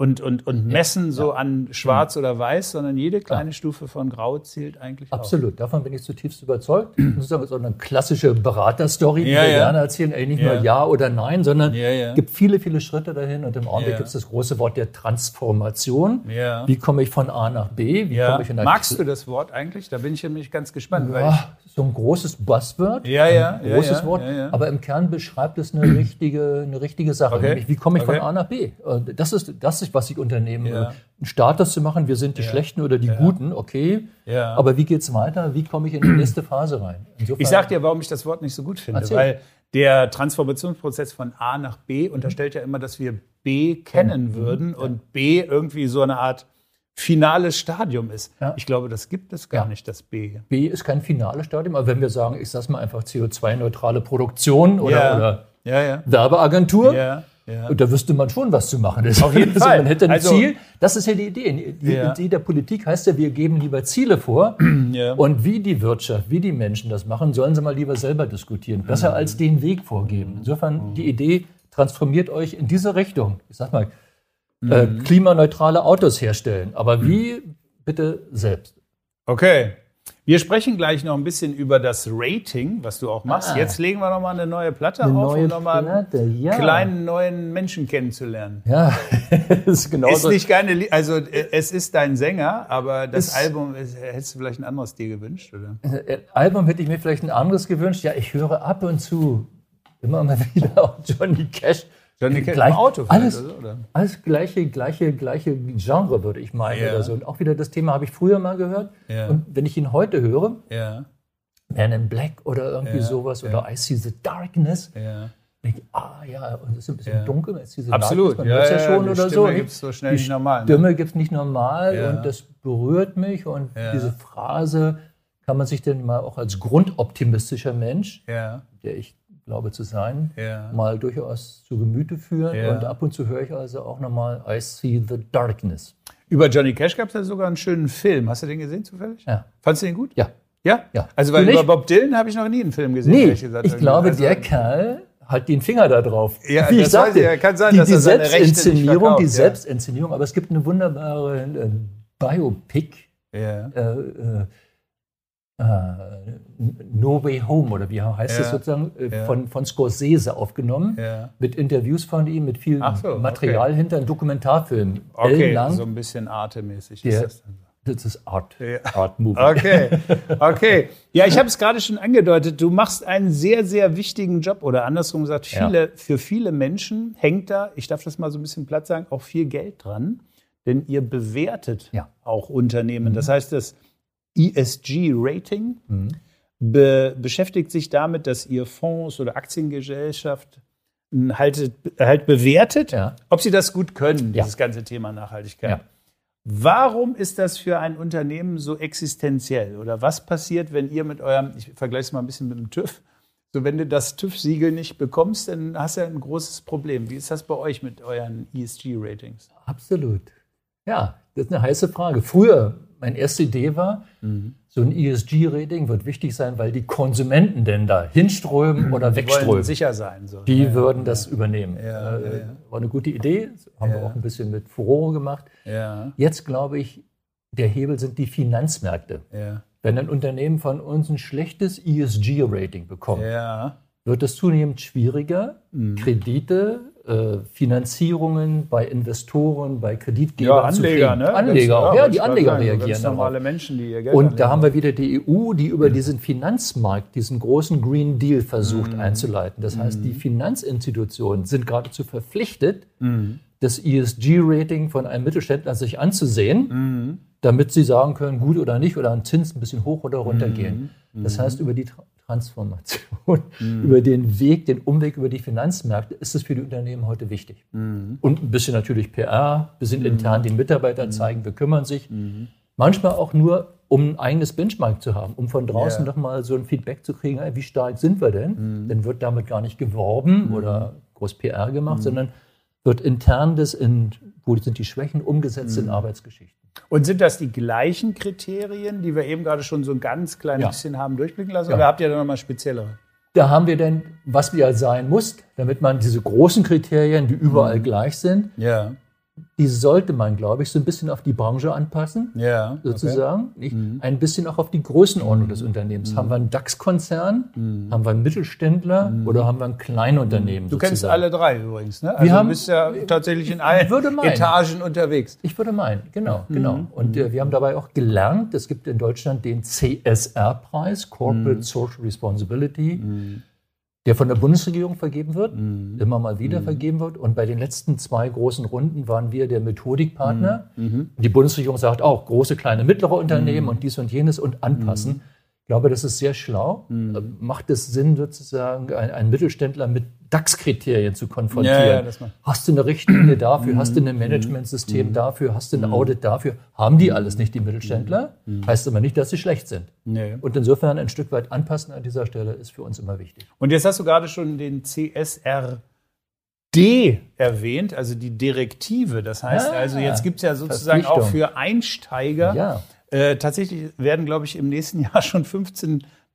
und, und, und messen so an schwarz oder weiß, sondern jede kleine Stufe von grau zählt eigentlich auch. Absolut, davon bin ich zutiefst überzeugt. Sozusagen so eine klassische Beraterstory, die Ja, wir ja. gerne erzählen, ey, nicht Ja. nur Ja oder Nein, sondern Ja, ja. es gibt viele, viele Schritte dahin und im Augenblick Ja. gibt es das große Wort der Transformation. Ja. Wie komme ich von A nach B? Wie Ja. komme ich in Magst du das Wort eigentlich? Da bin ich nämlich ganz gespannt. Weil Ja, so ein großes Buzzword. ja, ja, ein ja, großes ja, Wort, Ja, ja. aber im Kern beschreibt es eine richtige, eine richtige Sache. Okay. Nämlich, wie komme ich Okay. von A nach B? Und Das ist, das ist, was ich unternehme. Ja. Einen Status zu machen, wir sind die Ja. Schlechten oder die Guten, okay. Ja. Aber wie geht es weiter? Wie komme ich in die nächste Phase rein? Insofern, ich sag dir, warum ich das Wort nicht so gut finde. Erzähl. Weil der Transformationsprozess von A nach B unterstellt ja immer, dass wir B kennen würden und B irgendwie so eine Art finales Stadium ist. Ja. Ich glaube, das gibt es gar Ja. nicht, das B. B ist kein finales Stadium, aber wenn wir sagen, ich sag's mal einfach CO2-neutrale Produktion oder, Ja. oder Ja, ja. Werbeagentur, Ja. Und da wüsste man schon, was zu machen ist. Auf jeden Also Fall. Man hätte ein Also- Ziel. Das ist ja die Idee. Die Ja. Idee der Politik heißt ja, wir geben lieber Ziele vor. Ja. Und wie die Wirtschaft, wie die Menschen das machen, sollen sie mal lieber selber diskutieren. Besser als den Weg vorgeben. Insofern die Idee, transformiert euch in diese Richtung. Ich sag mal, äh, klimaneutrale Autos herstellen. Aber wie? Bitte selbst. Okay. Wir sprechen gleich noch ein bisschen über das Rating, was du auch machst. Ah. Jetzt legen wir noch mal eine neue Platte Eine auf, neue um noch mal Platte, ja. einen kleinen neuen Menschen kennenzulernen. Ja, das ist genau Ist so. nicht keine, also äh, es ist dein Sänger, aber das Ist- Album, hättest du vielleicht ein anderes dir gewünscht, oder? Äh, Album hätte ich mir vielleicht ein anderes gewünscht. Ja, ich höre ab und zu immer mal wieder auch Johnny Cash. Johnny Cash Gleich- im Auto alles, oder so, oder? alles gleiche, gleiche, gleiche Genre, würde ich meinen. Ja. Oder so. Und auch wieder das Thema habe ich früher mal gehört. Ja. Und wenn ich ihn heute höre, Ja, Man in Black oder irgendwie Ja, sowas, oder I See the Darkness, ja. denke ich, ah ja, und es ist ein bisschen Ja. dunkel, man sieht diese Absolut. Darkness, man Ja, ja, ja, schon die oder Stimme so. gibt's so schnell die nicht normal, ne? Stimme gibt es nicht normal Ja. und das berührt mich und Ja. diese Phrase kann man sich denn mal auch als grundoptimistischer Mensch, Ja, der ich glaube zu sein, Ja. mal durchaus zu Gemüte führen. Ja. Und ab und zu höre ich also auch nochmal I See the Darkness. Über Johnny Cash gab es ja sogar einen schönen Film. Hast du den gesehen zufällig? Ja. Fandest du den gut? Ja. Ja? Ja. Also weil über? Bob Dylan habe ich noch nie einen Film gesehen. Nee, ehrlich gesagt. ich glaube, Also- der Kerl hat den Finger da drauf. Ja, Wie ich sagte, ich. Ja, kann sein, die, dass die er Selbstinszenierung, verkauft, die ja. Selbstinszenierung, aber es gibt eine wunderbare äh, Biopic, Ja. äh, äh, äh, No Way Home oder wie heißt Ja. das sozusagen, äh, Ja. von, von Scorsese aufgenommen, Ja. mit Interviews von ihm, mit viel so, Material okay. hinter, ein Dokumentarfilm, Okay, ellenlang. so ein bisschen artemäßig Der- ist das dann. Das ist Art. Art Movie. Okay, okay. Ja, ich habe es gerade schon angedeutet. Du machst einen sehr, sehr wichtigen Job oder andersrum gesagt, viele, für viele Menschen hängt da, ich darf das mal so ein bisschen platt sagen, auch viel Geld dran, denn ihr bewertet Ja. auch Unternehmen. Das heißt, das ESG-Rating Mhm. be beschäftigt sich damit, dass ihr Fonds oder Aktiengesellschaft halt, halt bewertet, Ja. ob sie das gut können, Ja. dieses ganze Thema Nachhaltigkeit. Ja. Warum ist das für ein Unternehmen so existenziell? Oder was passiert, wenn ihr mit eurem, ich vergleiche es mal ein bisschen mit dem TÜV, so wenn du das TÜV-Siegel nicht bekommst, dann hast du ein großes Problem. Wie ist das bei euch mit euren ESG-Ratings? Absolut. Ja, das ist eine heiße Frage. Früher, meine erste Idee war, mhm. so ein ESG-Rating wird wichtig sein, weil die Konsumenten denn da hinströmen oder wegströmen. Wollen sicher sein. So. Die ja, würden das übernehmen. Ja, äh, war eine gute Idee, haben wir auch ein bisschen mit Furore gemacht. Jetzt glaube ich, der Hebel sind die Finanzmärkte. Wenn ein Unternehmen von uns ein schlechtes ESG-Rating bekommt, wird es zunehmend schwieriger, mhm. Kredite äh, Finanzierungen bei Investoren, bei Kreditgebern ja, Anleger, Ne? Anleger, auch. Ja, ja die Anleger sagen, reagieren. Ganz normale Menschen, die ihr Geld Und anlegen. da haben wir wieder die EU, die über mhm. diesen Finanzmarkt, diesen großen Green Deal versucht mhm. einzuleiten. Das heißt, die mhm. Finanzinstitutionen sind geradezu verpflichtet, mhm. das ESG-Rating von einem Mittelständler sich anzusehen, mhm. damit sie sagen können, gut oder nicht, oder ein Zins ein bisschen hoch oder runter gehen. Das heißt, über die Transformation, mhm. über den Weg, den Umweg über die Finanzmärkte, ist es für die Unternehmen heute wichtig. Mhm. Und ein bisschen natürlich PR, ein bisschen mhm. intern den Mitarbeitern mhm. zeigen, wir kümmern sich. Mhm. Manchmal auch nur, um ein eigenes Benchmark zu haben, um von draußen yeah. nochmal so ein Feedback zu kriegen, wie stark sind wir denn? Dann wird damit gar nicht geworben oder groß PR gemacht, sondern wird intern das in, wo sind die Schwächen, umgesetzt in Arbeitsgeschichten. Und sind das die gleichen Kriterien, die wir eben gerade schon so ein ganz kleines ja. bisschen haben durchblicken lassen? Ja. Oder habt ihr da nochmal speziellere? Da haben wir dann, was wir sein muss, damit man diese großen Kriterien, die überall mhm. gleich sind, ja die sollte man, glaube ich, so ein bisschen auf die Branche anpassen, ja, sozusagen. Okay. Mhm. Ein bisschen auch auf die Größenordnung mhm. des Unternehmens. Mhm. Haben wir einen DAX-Konzern, mhm. haben wir einen Mittelständler mhm. oder haben wir ein Kleinunternehmen? Du sozusagen? kennst alle drei übrigens, ne? Also wir haben, du bist ja tatsächlich in allen Etagen unterwegs. Ich würde meinen, genau, mhm. genau. Und äh, wir haben dabei auch gelernt, es gibt in Deutschland den CSR-Preis, Corporate Social Responsibility der von der Bundesregierung vergeben wird, mhm. immer mal wieder mhm. vergeben wird. Und bei den letzten zwei großen Runden waren wir der Methodikpartner. Mhm. mhm. Die Bundesregierung sagt auch, große, kleine, mittlere Unternehmen mhm. und dies und jenes und anpassen. Mhm. Ich glaube, das ist sehr schlau. Mhm. Macht es Sinn, sozusagen einen Mittelständler mit DAX-Kriterien zu konfrontieren? Ja, ja, hast du eine Richtlinie dafür? Mhm. Hast du ein mhm. Managementsystem mhm. dafür? Hast du ein Audit dafür? Haben die alles nicht, die Mittelständler? Heißt aber nicht, dass sie schlecht sind. Nee. Und insofern ein Stück weit anpassen an dieser Stelle ist für uns immer wichtig. Und jetzt hast du gerade schon den CSR D erwähnt, also die Direktive. Das heißt ja, also, jetzt gibt es ja sozusagen auch für Einsteiger ja. Äh, tatsächlich werden, glaube ich, im nächsten Jahr schon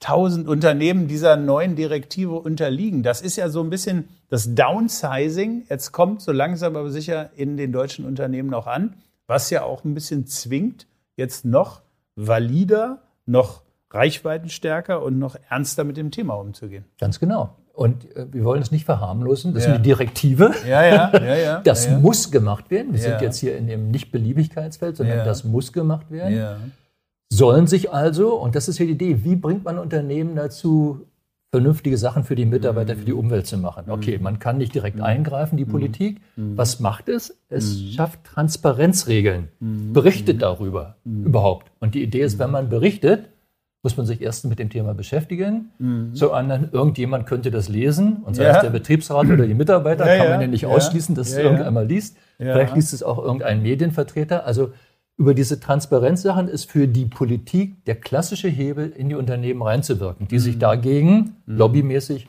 15.000 Unternehmen dieser neuen Direktive unterliegen. Das ist ja so ein bisschen das Downsizing. Jetzt kommt so langsam aber sicher in den deutschen Unternehmen auch an, was ja auch ein bisschen zwingt, jetzt noch valider, noch reichweitenstärker und noch ernster mit dem Thema umzugehen. Ganz genau. Und äh, wir wollen es nicht verharmlosen. Das ja. ist eine Direktive. Ja, ja, ja, ja. Das ja, muss gemacht werden. Wir sind jetzt hier in dem Nicht-Beliebigkeitsfeld, sondern das muss gemacht werden. Ja. Sollen sich also, und das ist hier die Idee, wie bringt man Unternehmen dazu, vernünftige Sachen für die Mitarbeiter, für die Umwelt zu machen. Okay, man kann nicht direkt mhm. eingreifen, die mhm. Politik. Mhm. Was macht es? Es schafft Transparenzregeln, berichtet darüber überhaupt. Und die Idee ist, wenn man berichtet, muss man sich erst mit dem Thema beschäftigen. Mhm. Zum anderen, irgendjemand könnte das lesen, und sei ja. es der Betriebsrat oder die Mitarbeiter, ja, kann man ja nicht ausschließen, dass es irgendwann mal liest. Vielleicht liest es auch irgendein Medienvertreter. Also über diese Transparenzsachen ist für die Politik der klassische Hebel, in die Unternehmen reinzuwirken, die mhm. sich dagegen mhm. lobbymäßig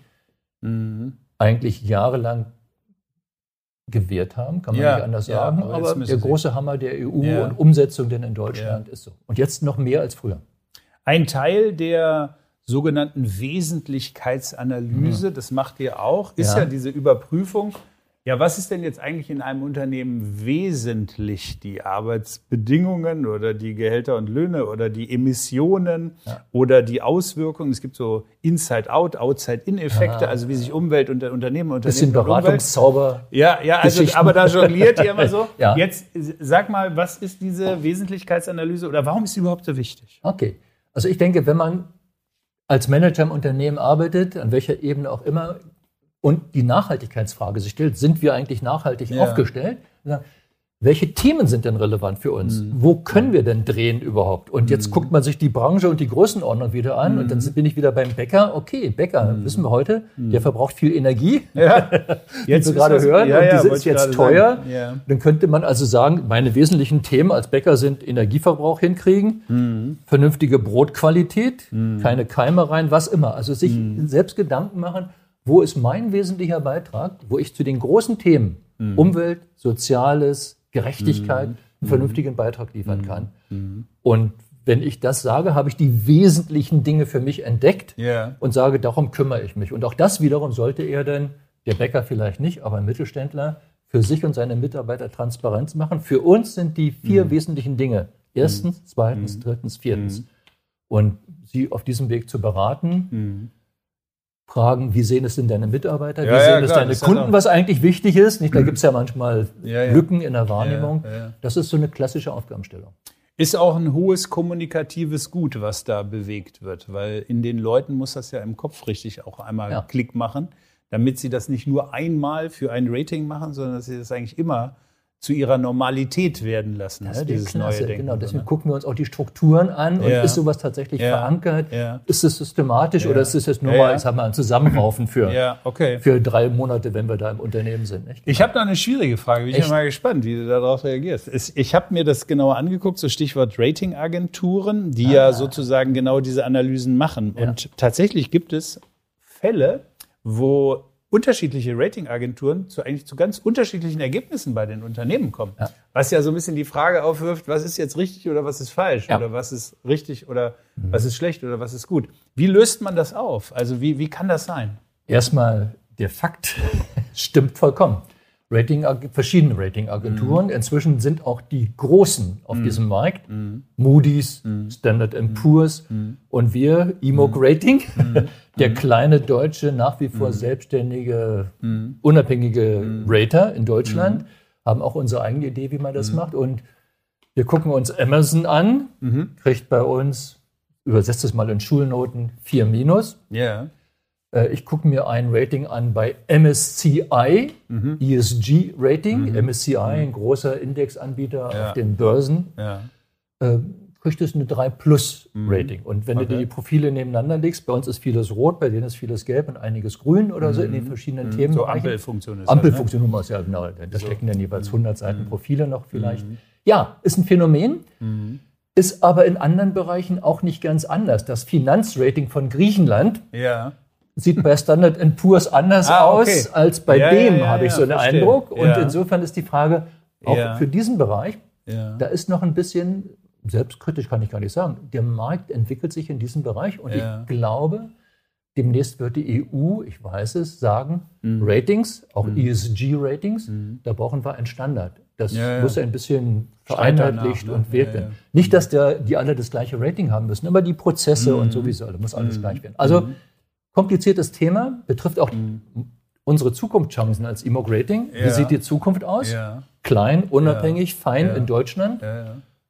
mhm. eigentlich jahrelang gewehrt haben, kann man ja, nicht anders sagen. aber, aber der große Hammer der EU und Umsetzung denn in Deutschland ist so. Und jetzt noch mehr als früher. Ein Teil der sogenannten Wesentlichkeitsanalyse, mhm. das macht ihr auch, ist ja. ja diese Überprüfung. Ja, was ist denn jetzt eigentlich in einem Unternehmen wesentlich? Die Arbeitsbedingungen oder die Gehälter und Löhne oder die Emissionen ja. oder die Auswirkungen? Es gibt so Inside-Out, Outside-In-Effekte, ah, also wie sich Umwelt und Unternehmen und Bisschen Beratungszauber. Ja, ja, also, aber da jongliert ihr immer so. ja. Jetzt sag mal, was ist diese Wesentlichkeitsanalyse oder warum ist sie überhaupt so wichtig? Okay. Also ich denke, wenn man als Manager im Unternehmen arbeitet, an welcher Ebene auch immer, und die Nachhaltigkeitsfrage sich stellt, sind wir eigentlich nachhaltig ja. aufgestellt? welche Themen sind denn relevant für uns? Mhm. Wo können wir denn drehen überhaupt? Und jetzt mhm. guckt man sich die Branche und die Größenordnung wieder an mhm. und dann mhm. bin ich wieder beim Bäcker. Okay, Bäcker, mhm. wissen wir heute, mhm. der verbraucht viel Energie, ja. jetzt wir gerade hören. Ja, und ja, ist jetzt teuer. Ja. Dann könnte man also sagen, meine wesentlichen Themen als Bäcker sind Energieverbrauch hinkriegen, vernünftige Brotqualität, keine Keime rein, was immer. Also sich selbst Gedanken machen, wo ist mein wesentlicher Beitrag, wo ich zu den großen Themen Umwelt, Soziales, Gerechtigkeit mhm. einen vernünftigen Beitrag liefern mhm. kann. Mhm. Und wenn ich das sage, habe ich die wesentlichen Dinge für mich entdeckt yeah. und sage, darum kümmere ich mich. Und auch das wiederum sollte er dann, der Bäcker vielleicht nicht, aber ein Mittelständler, für sich und seine Mitarbeiter Transparenz machen. Für uns sind die vier mhm. wesentlichen Dinge. Erstens, mhm. zweitens, drittens, viertens. Mhm. Und sie auf diesem Weg zu beraten fragen, wie sehen es denn deine Mitarbeiter, wie ja, sehen ja, es deine Kunden, was eigentlich wichtig ist. Nicht? Da gibt es ja manchmal Lücken in der Wahrnehmung. Das ist so eine klassische Aufgabenstellung. Ist auch ein hohes kommunikatives Gut, was da bewegt wird, weil in den Leuten muss das ja im Kopf richtig auch einmal Klick machen, damit sie das nicht nur einmal für ein Rating machen, sondern dass sie das eigentlich immer zu ihrer Normalität werden lassen. Ja, dieses Klasse, neue Denken. Genau, deswegen ne? gucken wir uns auch die Strukturen an und ja. ist sowas tatsächlich ja. verankert? Ja. Ist es systematisch oder ist es jetzt nur mal, ich sag mal, ein Zusammenraufen für, okay. für drei Monate, wenn wir da im Unternehmen sind? Nicht? Ich habe da eine schwierige Frage. Bin ich bin mal gespannt, wie du darauf reagierst. Ich habe mir das genauer angeguckt, so Stichwort Ratingagenturen, die ah. ja sozusagen genau diese Analysen machen. Und tatsächlich gibt es Fälle, wo unterschiedliche Ratingagenturen zu eigentlich zu ganz unterschiedlichen Ergebnissen bei den Unternehmen kommen. Ja. Was ja so ein bisschen die Frage aufwirft, was ist jetzt richtig oder was ist falsch? Ja. Oder was ist richtig oder mhm. was ist schlecht oder was ist gut? Wie löst man das auf? Also wie, wie kann das sein? Erstmal, der Fakt stimmt vollkommen. Rating, verschiedene Ratingagenturen. Mhm. Inzwischen sind auch die Großen auf mhm. diesem Markt. Mhm. Moody's, mhm. Standard mhm. Poor's mhm. und wir, EMOG Rating, der kleine deutsche, nach wie vor selbstständige, unabhängige Rater in Deutschland, haben auch unsere eigene Idee, wie man das macht. Und wir gucken uns Amazon an, kriegt bei uns, übersetzt es mal in Schulnoten, 4 minus. Yeah. Äh, ich gucke mir ein Rating an bei MSCI, mhm. ESG Rating. Mhm. MSCI, ein großer Indexanbieter ja. auf den Börsen. Ja. Äh, kriegt es eine 3 Plus mhm. Rating. Und wenn okay. du die Profile nebeneinander legst, bei uns ist vieles rot, bei denen ist vieles gelb und einiges grün oder so in den mhm. verschiedenen mhm. Themen. So Ampelfunktion ist Ampelfunktion das, ne? ist ja genau. Da so. stecken dann jeweils 100 Seiten mhm. Profile noch vielleicht. Ja, ist ein Phänomen. Ist aber in anderen Bereichen auch nicht ganz anders. Das Finanzrating von Griechenland ja sieht bei Standard Poor's anders ah, okay. aus als bei ja, dem, ja, habe ich so einen verstehe. Eindruck. Und insofern ist die Frage, auch für diesen Bereich, da ist noch ein bisschen, selbstkritisch kann ich gar nicht sagen, der Markt entwickelt sich in diesem Bereich und ich glaube, demnächst wird die EU, ich weiß es, sagen, mhm. Ratings, auch mhm. ESG-Ratings, mhm. da brauchen wir einen Standard. Das ja, ja. muss ein bisschen vereinheitlicht ne? und wirken. Ja, Nicht, dass der, die alle das gleiche Rating haben müssen, aber die Prozesse und mhm. sowieso, da muss alles mhm. gleich werden. Also mhm kompliziertes Thema, betrifft auch mhm. unsere Zukunftschancen als Imog Rating. Ja. Wie sieht die Zukunft aus? Ja. Klein, unabhängig, fein in Deutschland.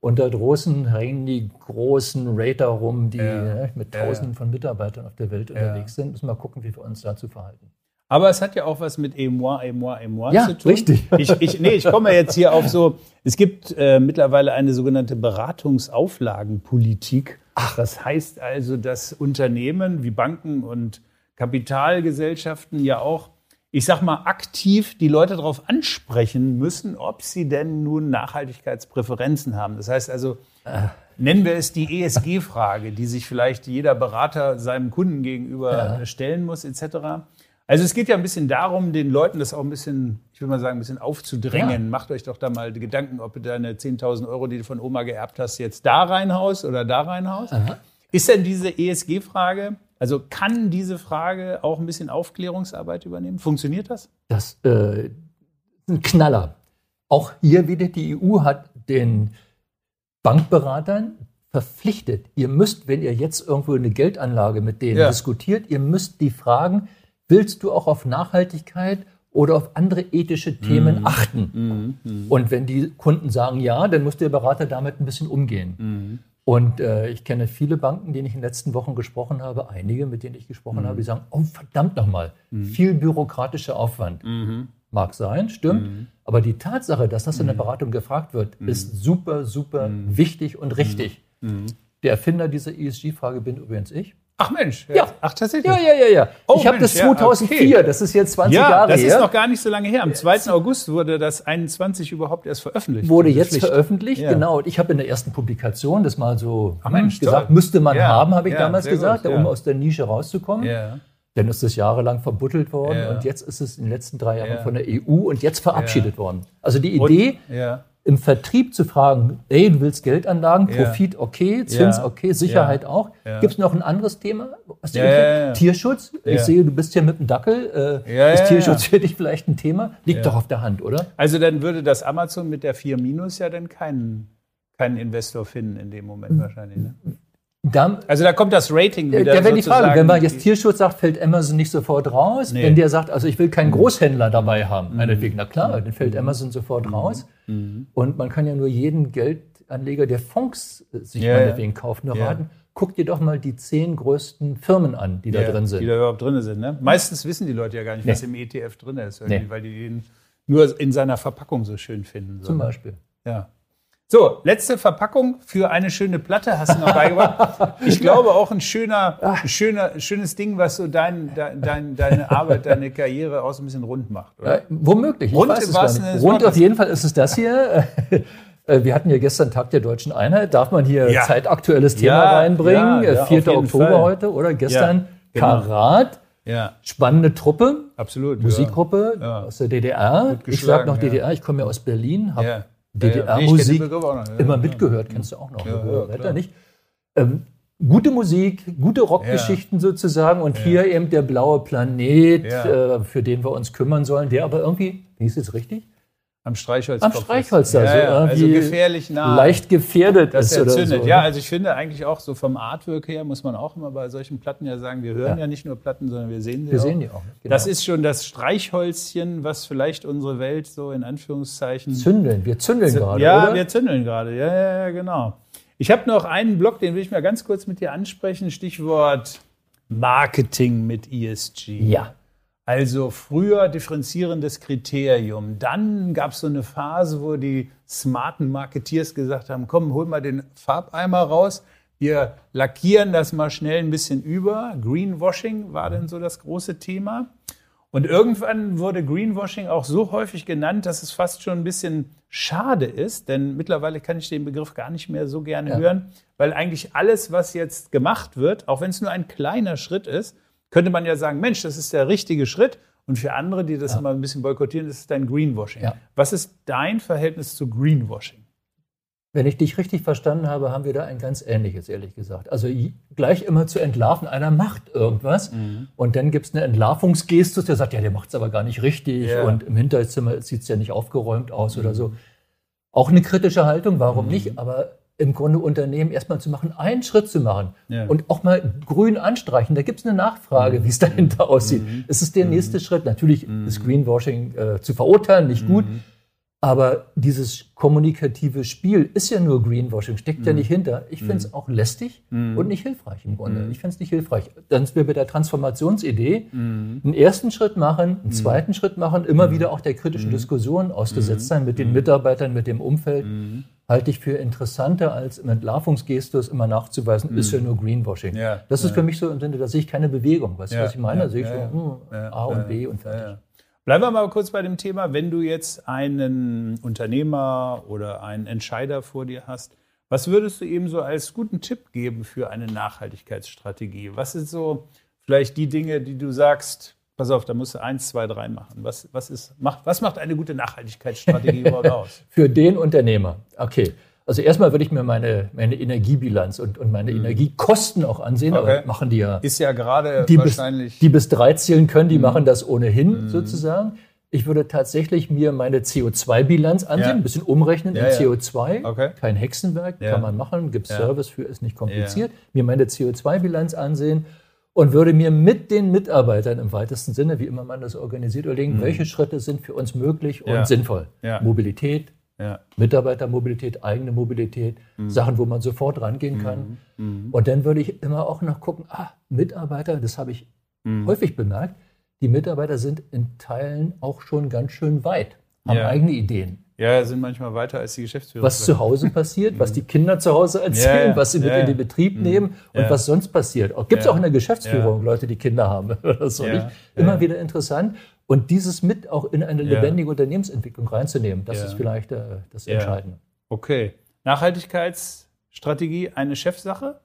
Und da draußen hängen die großen Rater rum, die ne, mit Tausenden von Mitarbeitern auf der Welt unterwegs sind. Müssen wir mal gucken, wie wir uns dazu verhalten. Aber es hat ja auch was mit Emois, Emois, Emois ja, zu tun. Richtig. Ich, ich, nee, ich komme jetzt hier auf so, es gibt äh, mittlerweile eine sogenannte Beratungsauflagenpolitik. Ach. Das heißt also, dass Unternehmen wie Banken und Kapitalgesellschaften ja auch, ich sag mal, aktiv die Leute darauf ansprechen müssen, ob sie denn nun Nachhaltigkeitspräferenzen haben. Das heißt also, äh. nennen wir es die ESG-Frage, die sich vielleicht jeder Berater seinem Kunden gegenüber ja. stellen muss, etc. Also es geht ja ein bisschen darum, den Leuten das auch ein bisschen, ich will mal sagen, ein bisschen aufzudrängen. Ja. Macht euch doch da mal Gedanken, ob du deine 10.000 Euro, die du von Oma geerbt hast, jetzt da reinhaust oder da reinhaust. Aha. Ist denn diese ESG-Frage, also kann diese Frage auch ein bisschen Aufklärungsarbeit übernehmen? Funktioniert das? Das äh, ist ein Knaller. Auch hier wieder, die EU hat den Bankberatern verpflichtet, ihr müsst, wenn ihr jetzt irgendwo eine Geldanlage mit denen ja. diskutiert, ihr müsst die fragen, willst du auch auf Nachhaltigkeit oder auf andere ethische Themen mhm. achten? Mhm. Mhm. Und wenn die Kunden sagen ja, dann muss der Berater damit ein bisschen umgehen. Mhm. Und äh, ich kenne viele Banken, denen ich in den letzten Wochen gesprochen habe, einige, mit denen ich gesprochen mhm. habe, die sagen, oh verdammt nochmal, mhm. viel bürokratischer Aufwand. Mag sein, stimmt. Aber die Tatsache, dass das in der. Beratung gefragt wird, ist super, super wichtig und richtig. Der Erfinder dieser ESG-Frage bin übrigens ich. Ach Mensch, ja. Ach tatsächlich? Ja, ja, ja, ja. Oh, ich habe das 2004, ja, okay. das ist jetzt 20 ja, Jahre her. das ist noch gar nicht so lange her. Am 2. August wurde das 21 überhaupt erst veröffentlicht. Wurde jetzt Pflicht. veröffentlicht, ja. genau. Und ich habe in der ersten Publikation das mal so Ach Mensch, gesagt, toll. müsste man haben, habe ich damals gesagt, gut, um aus der Nische rauszukommen. Ja. Dann ist es jahrelang verbuttelt worden und jetzt ist es in den letzten drei Jahren von der EU und jetzt verabschiedet worden. Also die Idee, und, im Vertrieb zu fragen, ey, du willst Geldanlagen, Profit okay, Zins ja. okay, Sicherheit ja. auch. Ja. Gibt es noch ein anderes Thema? Tierschutz? Ich sehe, du bist hier mit dem Dackel. Äh, ist Tierschutz für dich vielleicht ein Thema? Liegt doch auf der Hand, oder? Also dann würde das Amazon mit der 4 Minus ja dann keinen, keinen Investor finden in dem Moment wahrscheinlich. Ne? Da, also da kommt das Rating wieder. Da wäre die Frage, wenn man jetzt Tierschutz sagt, fällt Amazon nicht sofort raus. Nee. Wenn der sagt, also ich will keinen Großhändler dabei haben, mhm. meinetwegen, na klar, dann fällt mhm. Amazon sofort mhm. raus. Mhm. Und man kann ja nur jeden Geldanleger, der Fonds äh, sich ja, meinetwegen kauft, nur ja. raten, guck dir doch mal die zehn größten Firmen an, die da drin sind. Die da überhaupt drin sind. Ne? Meistens wissen die Leute ja gar nicht, nee. was im ETF drin ist, nee. weil die ihn nur in seiner Verpackung so schön finden. So, Zum ne? Beispiel. Ja. So, letzte Verpackung für eine schöne Platte hast du noch beigebracht. Ich glaube auch ein schöner, ein schöner, schönes Ding, was so dein, dein, deine Arbeit, deine Karriere auch so ein bisschen rund macht. Oder? Ja, womöglich. Ich rund, weiß es gar nicht. rund auf jeden Fall ist es das hier. Äh, wir hatten ja gestern Tag der deutschen Einheit. Darf man hier ja. zeitaktuelles Thema ja, reinbringen? Ja, 4. Oktober Fall. heute oder gestern genau. Karat. Ja. Spannende Truppe. Absolut. Musikgruppe aus der DDR. Ich sage noch DDR, ich komme ja aus Berlin, habe DDR-Musik ja, immer mitgehört, kennst du auch noch, ja, ja, nicht? Ähm, gute Musik, gute Rockgeschichten sozusagen und hier eben der blaue Planet, äh, für den wir uns kümmern sollen, der aber irgendwie, wie ist es richtig? Am Streichholz. Am Streichholz, da ja, ja. also gefährlich nah. Leicht gefährdet das ist erzündet. oder so. Ja, also ich finde eigentlich auch so vom Artwork her muss man auch immer bei solchen Platten ja sagen, wir hören ja, ja nicht nur Platten, sondern wir sehen sie wir auch. Wir sehen die auch. Genau. Das ist schon das Streichholzchen, was vielleicht unsere Welt so in Anführungszeichen zündeln. Wir zündeln gerade. Ja, oder? wir zündeln gerade. Ja, ja, ja, genau. Ich habe noch einen Blog, den will ich mal ganz kurz mit dir ansprechen. Stichwort Marketing mit ESG. Ja. Also früher differenzierendes Kriterium. Dann gab es so eine Phase, wo die smarten Marketeers gesagt haben, komm, hol mal den Farbeimer raus. Wir lackieren das mal schnell ein bisschen über. Greenwashing war dann so das große Thema. Und irgendwann wurde Greenwashing auch so häufig genannt, dass es fast schon ein bisschen schade ist, denn mittlerweile kann ich den Begriff gar nicht mehr so gerne ja. hören, weil eigentlich alles, was jetzt gemacht wird, auch wenn es nur ein kleiner Schritt ist, könnte man ja sagen, Mensch, das ist der richtige Schritt. Und für andere, die das ja. immer ein bisschen boykottieren, das ist dein Greenwashing. Ja. Was ist dein Verhältnis zu Greenwashing? Wenn ich dich richtig verstanden habe, haben wir da ein ganz ähnliches, ehrlich gesagt. Also gleich immer zu entlarven, einer macht irgendwas mhm. und dann gibt es eine Entlarvungsgestus, der sagt, ja, der macht es aber gar nicht richtig ja. und im Hinterzimmer sieht es ja nicht aufgeräumt aus mhm. oder so. Auch eine kritische Haltung, warum mhm. nicht? Aber im Grunde Unternehmen erstmal zu machen, einen Schritt zu machen ja. und auch mal grün anstreichen. Da gibt es eine Nachfrage, mhm. wie es dahinter aussieht. Mhm. Es ist der mhm. nächste Schritt. Natürlich mhm. ist Greenwashing äh, zu verurteilen, nicht gut. Mhm. Aber dieses kommunikative Spiel ist ja nur Greenwashing, steckt ja mhm. nicht hinter. Ich finde es auch lästig und nicht hilfreich im Grunde. Ich finde es nicht hilfreich. Dann sind wir bei der Transformationsidee. Einen ersten Schritt machen, einen zweiten Schritt machen, immer wieder auch der kritischen Diskussion ausgesetzt sein mit den Mitarbeitern, mit dem Umfeld halte ich für interessanter, als im Entlarvungsgestus immer nachzuweisen, mhm. ist ja nur Greenwashing. Ja, das ist ja. für mich so im Sinne, da sehe ich keine Bewegung. Weißt du, ja, was ich meine? Da sehe ich so hm, A und B und fertig. Bleiben wir mal kurz bei dem Thema, wenn du jetzt einen Unternehmer oder einen Entscheider vor dir hast, was würdest du ihm so als guten Tipp geben für eine Nachhaltigkeitsstrategie? Was sind so vielleicht die Dinge, die du sagst, Pass auf, da musst du eins, zwei, drei machen. Was, was, ist, macht, was macht eine gute Nachhaltigkeitsstrategie überhaupt aus? Für den Unternehmer. Okay. Also erstmal würde ich mir meine, meine Energiebilanz und, und meine mhm. Energiekosten auch ansehen, okay. aber machen die ja. Ist ja gerade die wahrscheinlich. Bis, die bis drei zählen können, die mhm. machen das ohnehin mhm. sozusagen. Ich würde tatsächlich mir meine CO2-Bilanz ansehen, ja. ein bisschen umrechnen ja, in CO2. Okay. Kein Hexenwerk, kann man machen, gibt Service für, ist nicht kompliziert. Mir meine CO2-Bilanz ansehen und würde mir mit den Mitarbeitern im weitesten Sinne, wie immer man das organisiert, überlegen, mhm. welche Schritte sind für uns möglich und ja. sinnvoll. Ja. Mobilität, ja. Mitarbeitermobilität, eigene Mobilität, mhm. Sachen, wo man sofort rangehen kann. Mhm. mhm. Und dann würde ich immer auch noch gucken, ah, Mitarbeiter, das habe ich mhm. häufig bemerkt, die Mitarbeiter sind in Teilen auch schon ganz schön weit, haben ja. eigene Ideen. Ja, sind manchmal weiter als die Geschäftsführer. Was zu Hause passiert, was die Kinder zu Hause erzählen, ja, ja. was sie mit in den Betrieb mhm. nehmen und was sonst passiert. Gibt es auch in der Geschäftsführung Leute, die Kinder haben oder so. Nicht? Immer wieder interessant. Und dieses mit auch in eine lebendige Unternehmensentwicklung reinzunehmen, das ist vielleicht äh, das Entscheidende. Okay. Nachhaltigkeitsstrategie eine Chefsache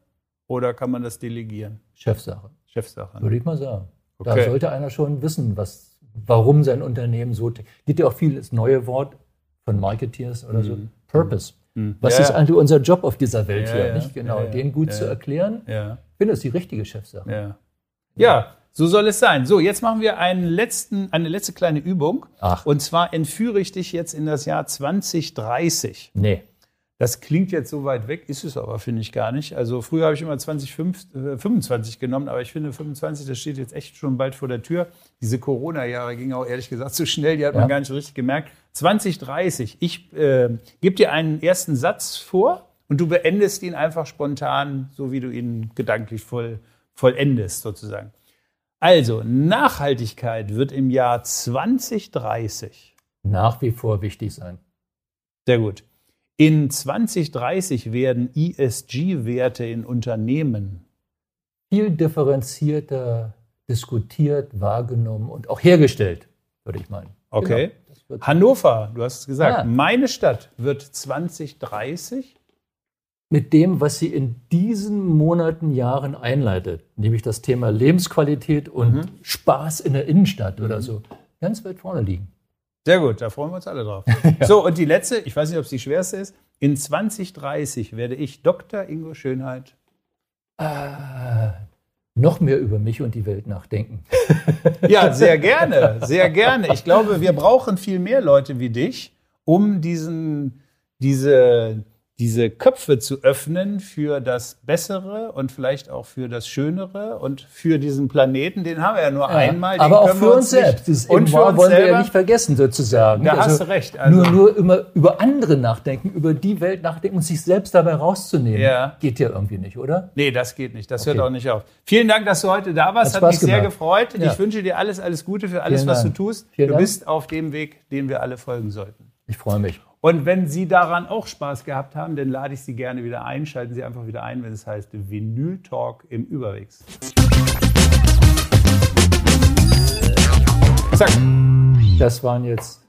oder kann man das delegieren? Chefsache. Chefsache. Ne? Würde ich mal sagen. Okay. Da sollte einer schon wissen, was, warum sein Unternehmen so. Gibt ja auch viel das neue Wort von Marketeers oder so. Mhm. Purpose. Mhm. Was ja. ist eigentlich unser Job auf dieser Welt ja, hier? Ja. Nicht genau, den gut zu erklären. Ich finde, das die richtige Chefsache. Ja. So soll es sein. So, jetzt machen wir einen letzten, eine letzte kleine Übung. Ach. Und zwar entführe ich dich jetzt in das Jahr 2030. Nee. Das klingt jetzt so weit weg, ist es aber, finde ich gar nicht. Also früher habe ich immer 2025 äh, genommen, aber ich finde 25, das steht jetzt echt schon bald vor der Tür. Diese Corona-Jahre gingen auch ehrlich gesagt so schnell, die hat ja. man gar nicht richtig gemerkt. 2030, ich äh, gebe dir einen ersten Satz vor und du beendest ihn einfach spontan, so wie du ihn gedanklich voll, vollendest sozusagen. Also, Nachhaltigkeit wird im Jahr 2030 nach wie vor wichtig sein. Sehr gut. In 2030 werden ESG-Werte in Unternehmen viel differenzierter diskutiert, wahrgenommen und auch hergestellt, würde ich meinen. Okay. Genau, Hannover, du hast es gesagt, ah. meine Stadt wird 2030 mit dem, was sie in diesen Monaten, Jahren einleitet, nämlich das Thema Lebensqualität und mhm. Spaß in der Innenstadt mhm. oder so, ganz weit vorne liegen. Sehr gut, da freuen wir uns alle drauf. ja. So, und die letzte, ich weiß nicht, ob es die schwerste ist. In 2030 werde ich Dr. Ingo Schönheit. Äh, noch mehr über mich und die Welt nachdenken. ja, sehr gerne, sehr gerne. Ich glaube, wir brauchen viel mehr Leute wie dich, um diesen, diese, diese Köpfe zu öffnen für das Bessere und vielleicht auch für das Schönere und für diesen Planeten, den haben wir ja nur ja, einmal. aber auch für uns selbst. Das und für uns wollen selber. wir ja nicht vergessen sozusagen. Da also hast du recht. Also nur, nur immer über andere nachdenken, über die Welt nachdenken und sich selbst dabei rauszunehmen. Ja. Geht ja irgendwie nicht, oder? Nee, das geht nicht. Das okay. hört auch nicht auf. Vielen Dank, dass du heute da warst. Hat, Hat mich gemacht. sehr gefreut. Ja. Ich wünsche dir alles, alles Gute für alles, Vielen was Dank. du tust. Vielen du Dank. bist auf dem Weg, den wir alle folgen sollten. Ich freue mich. Und wenn Sie daran auch Spaß gehabt haben, dann lade ich Sie gerne wieder ein. Schalten Sie einfach wieder ein, wenn es heißt Vinyl Talk im Überwegs. Zack. Das waren jetzt